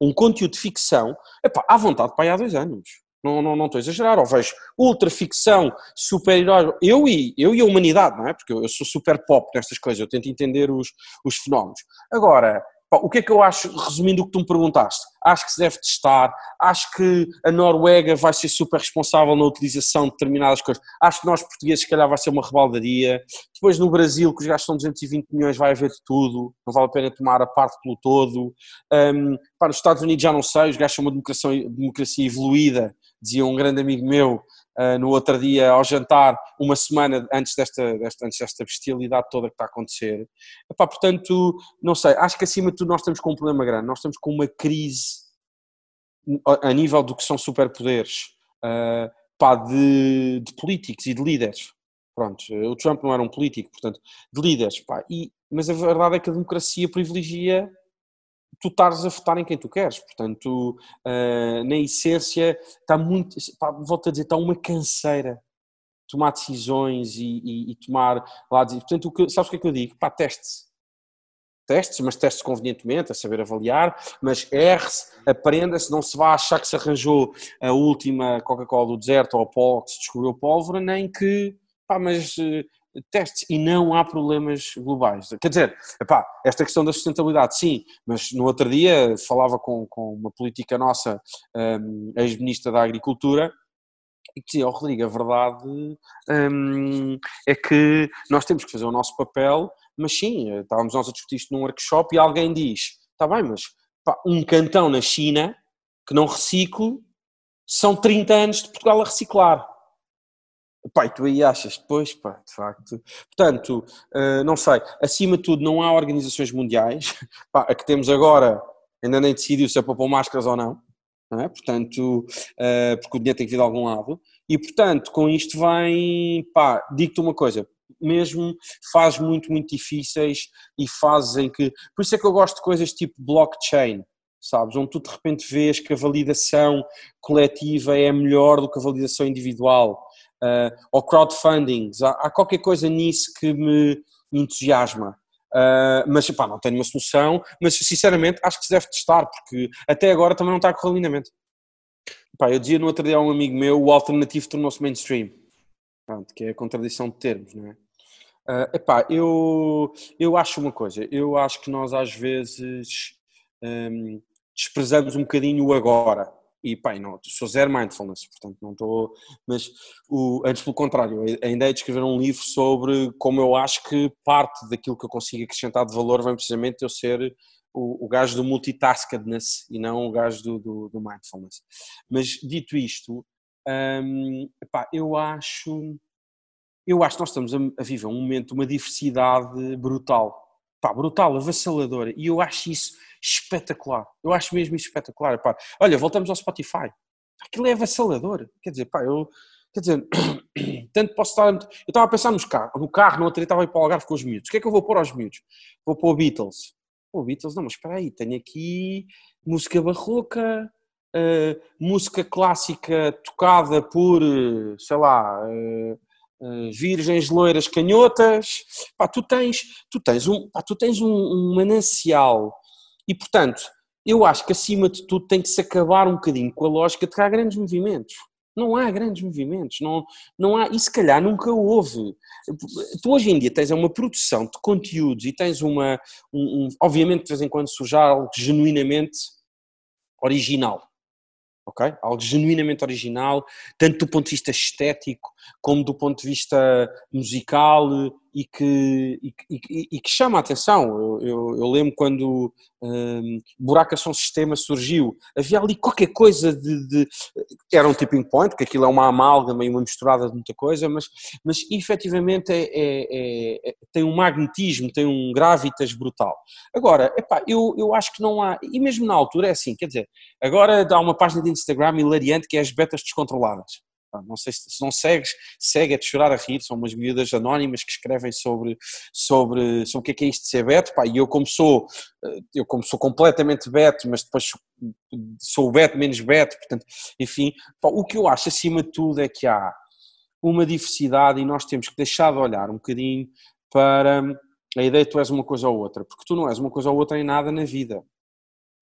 um conteúdo de ficção, epá, à vontade para aí há dois anos. Não, não, não estou a exagerar, ou vejo ultra ficção, super-herói, eu e, eu e a humanidade, não é? Porque eu, eu sou super pop nestas coisas, eu tento entender os, os fenómenos. Agora, o que é que eu acho, resumindo o que tu me perguntaste? Acho que se deve testar, acho que a Noruega vai ser super responsável na utilização de determinadas coisas, acho que nós portugueses se calhar vai ser uma rebaldaria, depois no Brasil, que os gastos são 220 milhões, vai haver de tudo, não vale a pena tomar a parte pelo todo, um, para os Estados Unidos já não sei, os gajos são uma democracia, democracia evoluída, dizia um grande amigo meu, Uh, no outro dia ao jantar, uma semana antes desta, desta, antes desta bestialidade toda que está a acontecer. Epá, portanto, não sei, acho que acima de tudo nós estamos com um problema grande, nós estamos com uma crise a nível do que são superpoderes, uh, pá, de, de políticos e de líderes. Pronto, o Trump não era um político, portanto, de líderes, pá, e, mas a verdade é que a democracia privilegia tu estares a votar em quem tu queres. Portanto, uh, na essência, está muito, pá, volto a dizer, está uma canseira tomar decisões e, e, e tomar lá. Portanto, o que, sabes o que é que eu digo? Pá, teste-se. Testes, mas testes convenientemente, a saber avaliar, mas erre-se, aprenda-se, não se vá achar que se arranjou a última Coca-Cola do deserto ou pó que se descobriu pólvora, nem que, pá, mas uh, testes e não há problemas globais. Quer dizer, epá, esta questão da sustentabilidade, sim, mas no outro dia falava com, com uma política nossa, um, ex-ministra da Agricultura, e dizia, oh, Rodrigo, a verdade um, é que nós temos que fazer o nosso papel, mas sim, estávamos nós a discutir isto num workshop e alguém diz, está bem, mas um cantão na China que não reciclo, são 30 anos de Portugal a reciclar. Pai, tu aí achas depois, pá, de facto. Portanto, uh, não sei, acima de tudo não há organizações mundiais, pá, a que temos agora ainda nem decidiu se é para pôr máscaras ou não, não é? portanto, uh, porque o dinheiro tem que vir de algum lado, e portanto, com isto vem, pá, digo-te uma coisa, mesmo faz muito, muito difíceis e fazem que, por isso é que eu gosto de coisas tipo blockchain, sabes, onde tu de repente vês que a validação coletiva é melhor do que a validação individual, uh, ou crowdfundings, há, há, qualquer coisa nisso que me entusiasma. Uh, mas pá, não tenho uma solução, mas sinceramente acho que se deve testar, porque até agora também não está a correr lindamente. Pá, eu dizia no outro dia a um amigo meu, o alternativo tornou-se mainstream, Pronto, que é a contradição de termos, não é? Uh, epá, eu, eu acho uma coisa, eu acho que nós às vezes um, desprezamos um bocadinho o agora e pá, não, sou zero mindfulness, portanto não estou, mas o, antes pelo contrário, a ideia de escrever um livro sobre como eu acho que parte daquilo que eu consigo acrescentar de valor vem precisamente eu ser o, o gajo do multitaskedness e não o gajo do, do, do mindfulness. Mas dito isto, hum, eu acho eu acho que nós estamos a, a viver um momento uma diversidade brutal, pá, brutal, avassaladora, e eu acho isso espetacular. Eu acho mesmo isso espetacular. Pá. Olha, voltamos ao Spotify. Aquilo é avassalador. Quer dizer, pá, eu. Quer dizer, tanto posso estar. Eu estava a pensar nos carro, no carro, no outro dia estava a ir para o Algarve com os miúdos. O que é que eu vou pôr aos miúdos? Vou pôr Beatles. Pô, Beatles, não, mas espera aí, tenho aqui música barroca, uh, música clássica tocada por, sei lá, uh, uh, virgens loiras canhotas, pá, tu tens, tu tens, um, pá, tu tens um, um manancial e, portanto, eu acho que acima de tudo tem que se acabar um bocadinho com a lógica de que há grandes movimentos. Não há grandes movimentos, não, não há, e se calhar nunca houve. Tu hoje em dia tens uma produção de conteúdos e tens uma, um, um, obviamente de vez em quando surge algo genuinamente original, ok? Algo genuinamente original, tanto do ponto de vista estético como do ponto de vista musical e que, e, e, e que chama a atenção. Eu, eu, eu lembro quando um, Buraca São Sistema surgiu, havia ali qualquer coisa de, de, Era um tipping point, porque aquilo é uma amálgama e uma misturada de muita coisa, mas, mas efetivamente é, é, é, tem um magnetismo, tem um gravitas brutal. Agora, epá, eu, eu acho que não há. E mesmo na altura é assim, quer dizer, agora dá uma página de Instagram hilariante que é as betas descontroladas. Não sei se, se não segues, segue a te chorar a rir, são umas miúdas anónimas que escrevem sobre, sobre, sobre o que é, que é isto de ser beto, pá, e eu como sou, eh, eu como sou completamente beto, mas depois sou beto menos beto, portanto, enfim, pá, o que eu acho acima de tudo é que há uma diversidade e nós temos que deixar de olhar um bocadinho para a ideia de tu és uma coisa ou outra, porque tu não és uma coisa ou outra em nada na vida.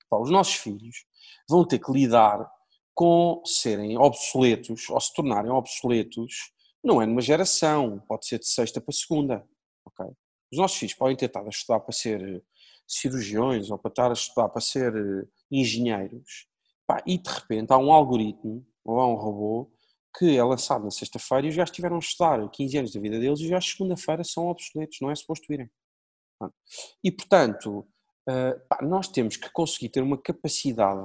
Pá, os nossos filhos vão ter que lidar com serem obsoletos ou se tornarem obsoletos, não é numa geração, pode ser de sexta para segunda. Okay? Os nossos filhos podem ter estado a estudar para ser eh, cirurgiões ou para estar a estudar para ser eh, engenheiros, pá, e de repente há um algoritmo ou há um robô que é lançado na sexta-feira e já estiveram a estudar 15 anos da vida deles e já segunda-feira são obsoletos, não é suposto irem. E portanto, Uh, pá, nós temos que conseguir ter uma capacidade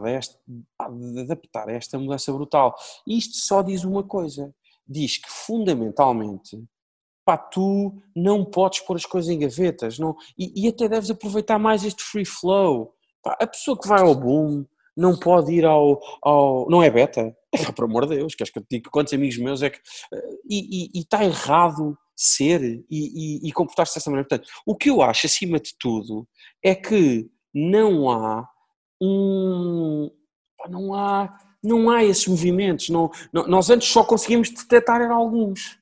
de, de adaptar a esta mudança brutal. E isto só diz uma coisa: diz que fundamentalmente pá, tu não podes pôr as coisas em gavetas não, e, e até deves aproveitar mais este free flow. Pá, a pessoa que vai ao boom não pode ir ao. ao não é beta? É, por amor de Deus, queres que eu te diga quantos amigos meus é que. Uh, e está errado ser e, e, e comportar-se dessa maneira. Portanto, o que eu acho, acima de tudo, é que não há um. Não há, não há esses movimentos. Não, não nós antes só conseguimos detectar alguns.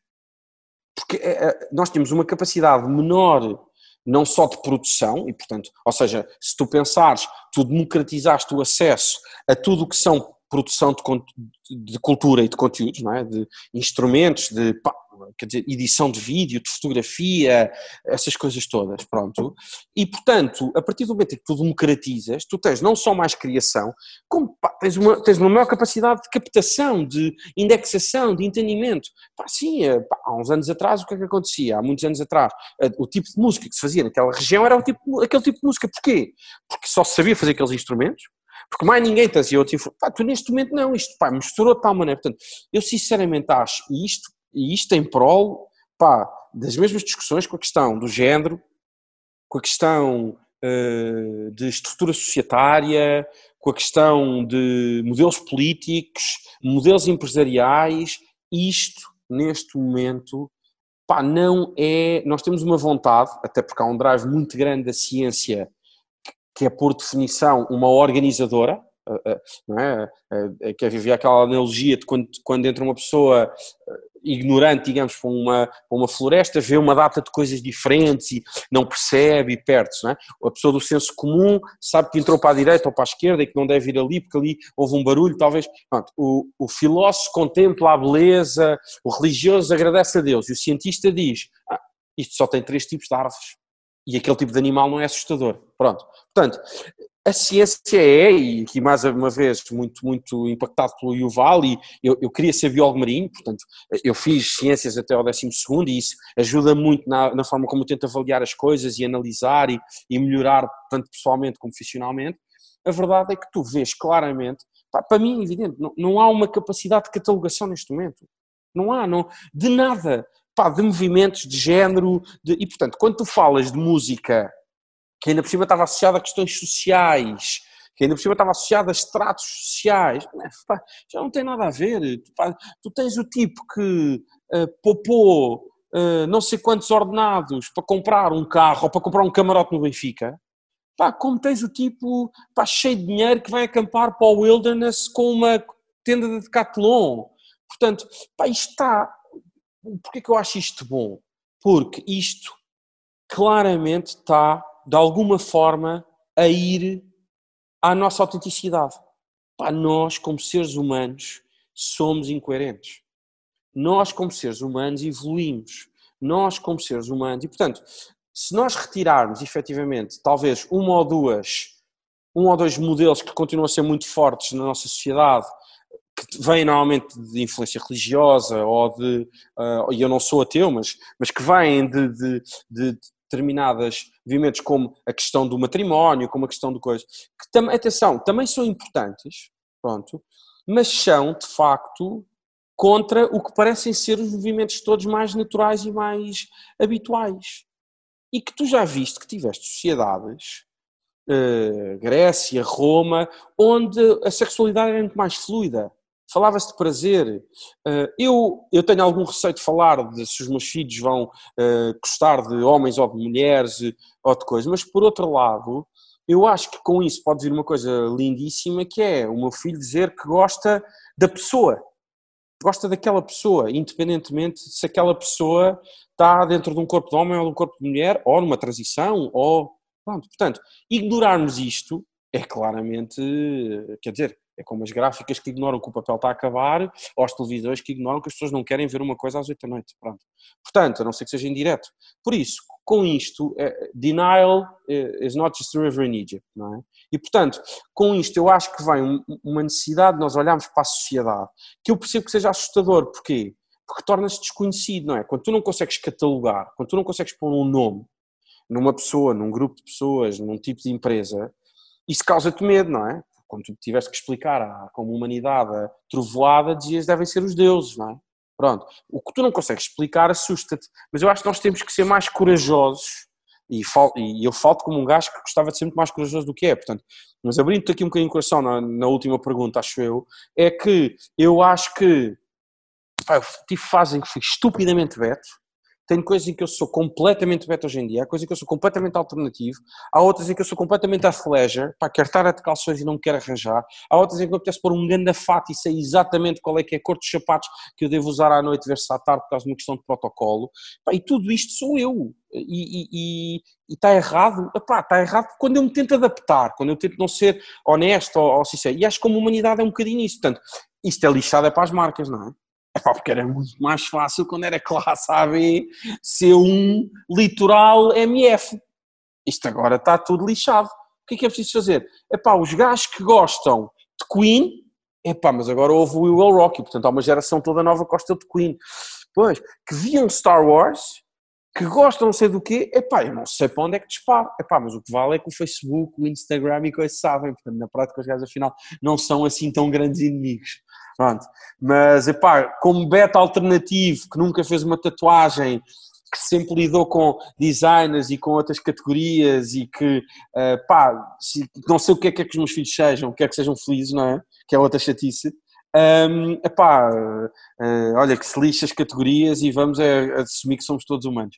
Porque é, nós temos uma capacidade menor não só de produção, e portanto, ou seja, se tu pensares, tu democratizaste o acesso a tudo o que são produção de, de, cultura e de conteúdos, não é? de instrumentos, de pá, quer dizer, edição de vídeo, de fotografia, essas coisas todas, pronto. E, portanto, a partir do momento em que tu democratizas, tu tens não só mais criação, como pá, tens, uma, tens uma maior capacidade de captação, de indexação, de entendimento. Pá, sim, eh, pá, há uns anos atrás o que é que acontecia? Há muitos anos atrás, eh, o tipo de música que se fazia naquela região era o tipo, aquele tipo de música. Porquê? Porque só se sabia fazer aqueles instrumentos, porque mais ninguém trazia outro tipo, pá, tu neste momento não, isto pá, misturou de tal maneira, portanto, eu sinceramente acho, isto e isto em prol pá, das mesmas discussões com a questão do género, com a questão uh, de estrutura societária, com a questão de modelos políticos, modelos empresariais, isto, neste momento, pá, não é. Nós temos uma vontade, até porque há um drive muito grande da ciência, que é por definição uma organizadora, eh, eh, não é? Que é viver aquela analogia de quando, quando entra uma pessoa ignorante, digamos, para uma, uma floresta, vê uma data de coisas diferentes e não percebe e perde-se. É? A pessoa do senso comum sabe que entrou para a direita ou para a esquerda e que não deve ir ali porque ali houve um barulho, talvez. Pronto, o, o filósofo contempla a beleza, o religioso agradece a Deus e o cientista diz: ah, isto só tem três tipos de árvores e aquele tipo de animal não é assustador. Pronto. Portanto, a ciência é, e aqui mais uma vez muito, muito impactado pelo Yuval, e eu, eu queria ser biólogo marinho, portanto eu fiz ciências até ao 12 e isso ajuda muito na, na, forma como eu tento avaliar as coisas e analisar e, e melhorar tanto pessoalmente como profissionalmente. A verdade é que tu vês claramente, pá, para mim é evidente, não, não há uma capacidade de catalogação neste momento. Não há, não, de nada, pá, de movimentos, de género, de, e portanto quando tu falas de música que ainda por cima estava associado a questões sociais, que ainda por cima estava associado a estratos sociais, já não tem nada a ver. Tu, tens o tipo que uh, poupou uh, não sei quantos ordenados para comprar um carro ou para comprar um camarote no Benfica, pá, como tens o tipo pá, cheio de dinheiro que vai acampar para o wilderness com uma tenda de decathlon. Portanto, pá, isto está. Porquê que eu acho isto bom? Porque isto claramente está, de alguma forma, a ir à nossa autenticidade. Nós, como seres humanos, somos incoerentes. Nós, como seres humanos, evoluímos. Nós, como seres humanos, e portanto, se nós retirarmos efetivamente talvez uma ou duas, um ou dois modelos que continuam a ser muito fortes na nossa sociedade, que vêm normalmente de influência religiosa ou de, uh, eu não sou ateu, mas, mas que vêm de, de, de determinadas movimentos como a questão do matrimónio, como a questão do coisa, que tam, atenção, também são importantes, pronto, mas são de facto contra o que parecem ser os movimentos todos mais naturais e mais habituais. E que tu já viste que tiveste sociedades, uh, Grécia, Roma, onde a sexualidade era muito mais fluida falava-se de prazer. Eh, eu, eu tenho algum receio de falar de se os meus filhos vão eh, gostar de homens ou de mulheres ou de coisas, mas por outro lado, eu acho que com isso pode vir uma coisa lindíssima que é o meu filho dizer que gosta da pessoa, gosta daquela pessoa, independentemente se aquela pessoa está dentro de um corpo de homem ou de um corpo de mulher, ou numa transição, ou pronto. Portanto, ignorarmos isto é claramente, quer dizer, é como as gráficas que ignoram que o papel está a acabar, ou as televisões que ignoram que as pessoas não querem ver uma coisa às 8 da noite. Pronto. Portanto, a não ser que seja indireto. Por isso, com isto, é, denial é, is not just a river in Egypt, não é? E, portanto, com isto eu acho que vem uma necessidade de nós olharmos para a sociedade, que eu percebo que seja assustador. Porquê? Porque torna-se desconhecido, não é? Quando tu não consegues catalogar, quando tu não consegues pôr um nome numa pessoa, num grupo de pessoas, num tipo de empresa, isso causa-te medo, não é? Quando tu tiveste que explicar à, como humanidade a trovoada, dizias devem ser os deuses, não é? Pronto. O que tu não consegues explicar assusta-te. Mas eu acho que nós temos que ser mais corajosos e, e eu falto como um gajo que gostava de ser muito mais corajoso do que é, portanto, mas abrindo-te aqui um bocadinho o coração na, na, última pergunta, acho eu, é que eu acho que pá, tive fase em que fui estupidamente beto, tenho coisas em que eu sou completamente beta hoje em dia, há coisas em que eu sou completamente alternativo, há outras em que eu sou completamente athleisure, para quero estar a de calções e não me quero arranjar, há outras em que eu apetece pôr um ganda fato e sei exatamente qual é que é a cor dos sapatos que eu devo usar à noite versus à tarde por causa de uma questão de protocolo, pá, e tudo isto sou eu, e, está errado, epá, está errado quando eu me tento adaptar, quando eu tento não ser honesto ou, ou sincero, e acho que como humanidade é um bocadinho isso, portanto, isto é lixado é para as marcas, não é? Porque era muito mais fácil quando era classe AB ser um litoral MF. Isto agora está tudo lixado. O que é que é preciso fazer? É pá, os gajos que gostam de Queen, é pá, mas agora houve o Will Rocky, portanto há uma geração toda nova que gosta de Queen. Pois, que viam Star Wars, que gostam não sei do quê, é pá, eu não sei para onde é que disparo. É pá, mas o que vale é que o Facebook, o Instagram e coisas sabem, portanto na prática os gajos afinal não são assim tão grandes inimigos. Pronto. Mas, epá, como beta alternativo, que nunca fez uma tatuagem, que sempre lidou com designers e com outras categorias e que, uh, pá, não sei o que é que, é que os meus filhos sejam, quer que sejam felizes, não é? Que é outra chatice. Um, epá, uh, olha, que se lixa as categorias e vamos a, a assumir que somos todos humanos.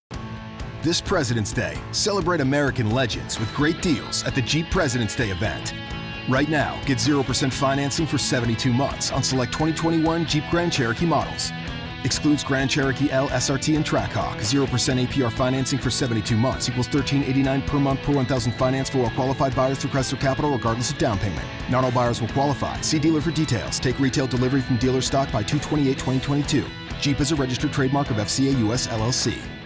This President's Day, celebrate American legends with great deals at the Jeep President's Day event. Right now, get 0% financing for 72 months on select 2021 Jeep Grand Cherokee models. Excludes Grand Cherokee L, SRT, and Trackhawk. 0% APR financing for 72 months equals 1389 per month per 1000 finance for all qualified buyers through Chrysler Capital regardless of down payment. Not all buyers will qualify. See dealer for details. Take retail delivery from dealer stock by 228 2022. Jeep is a registered trademark of FCA US LLC.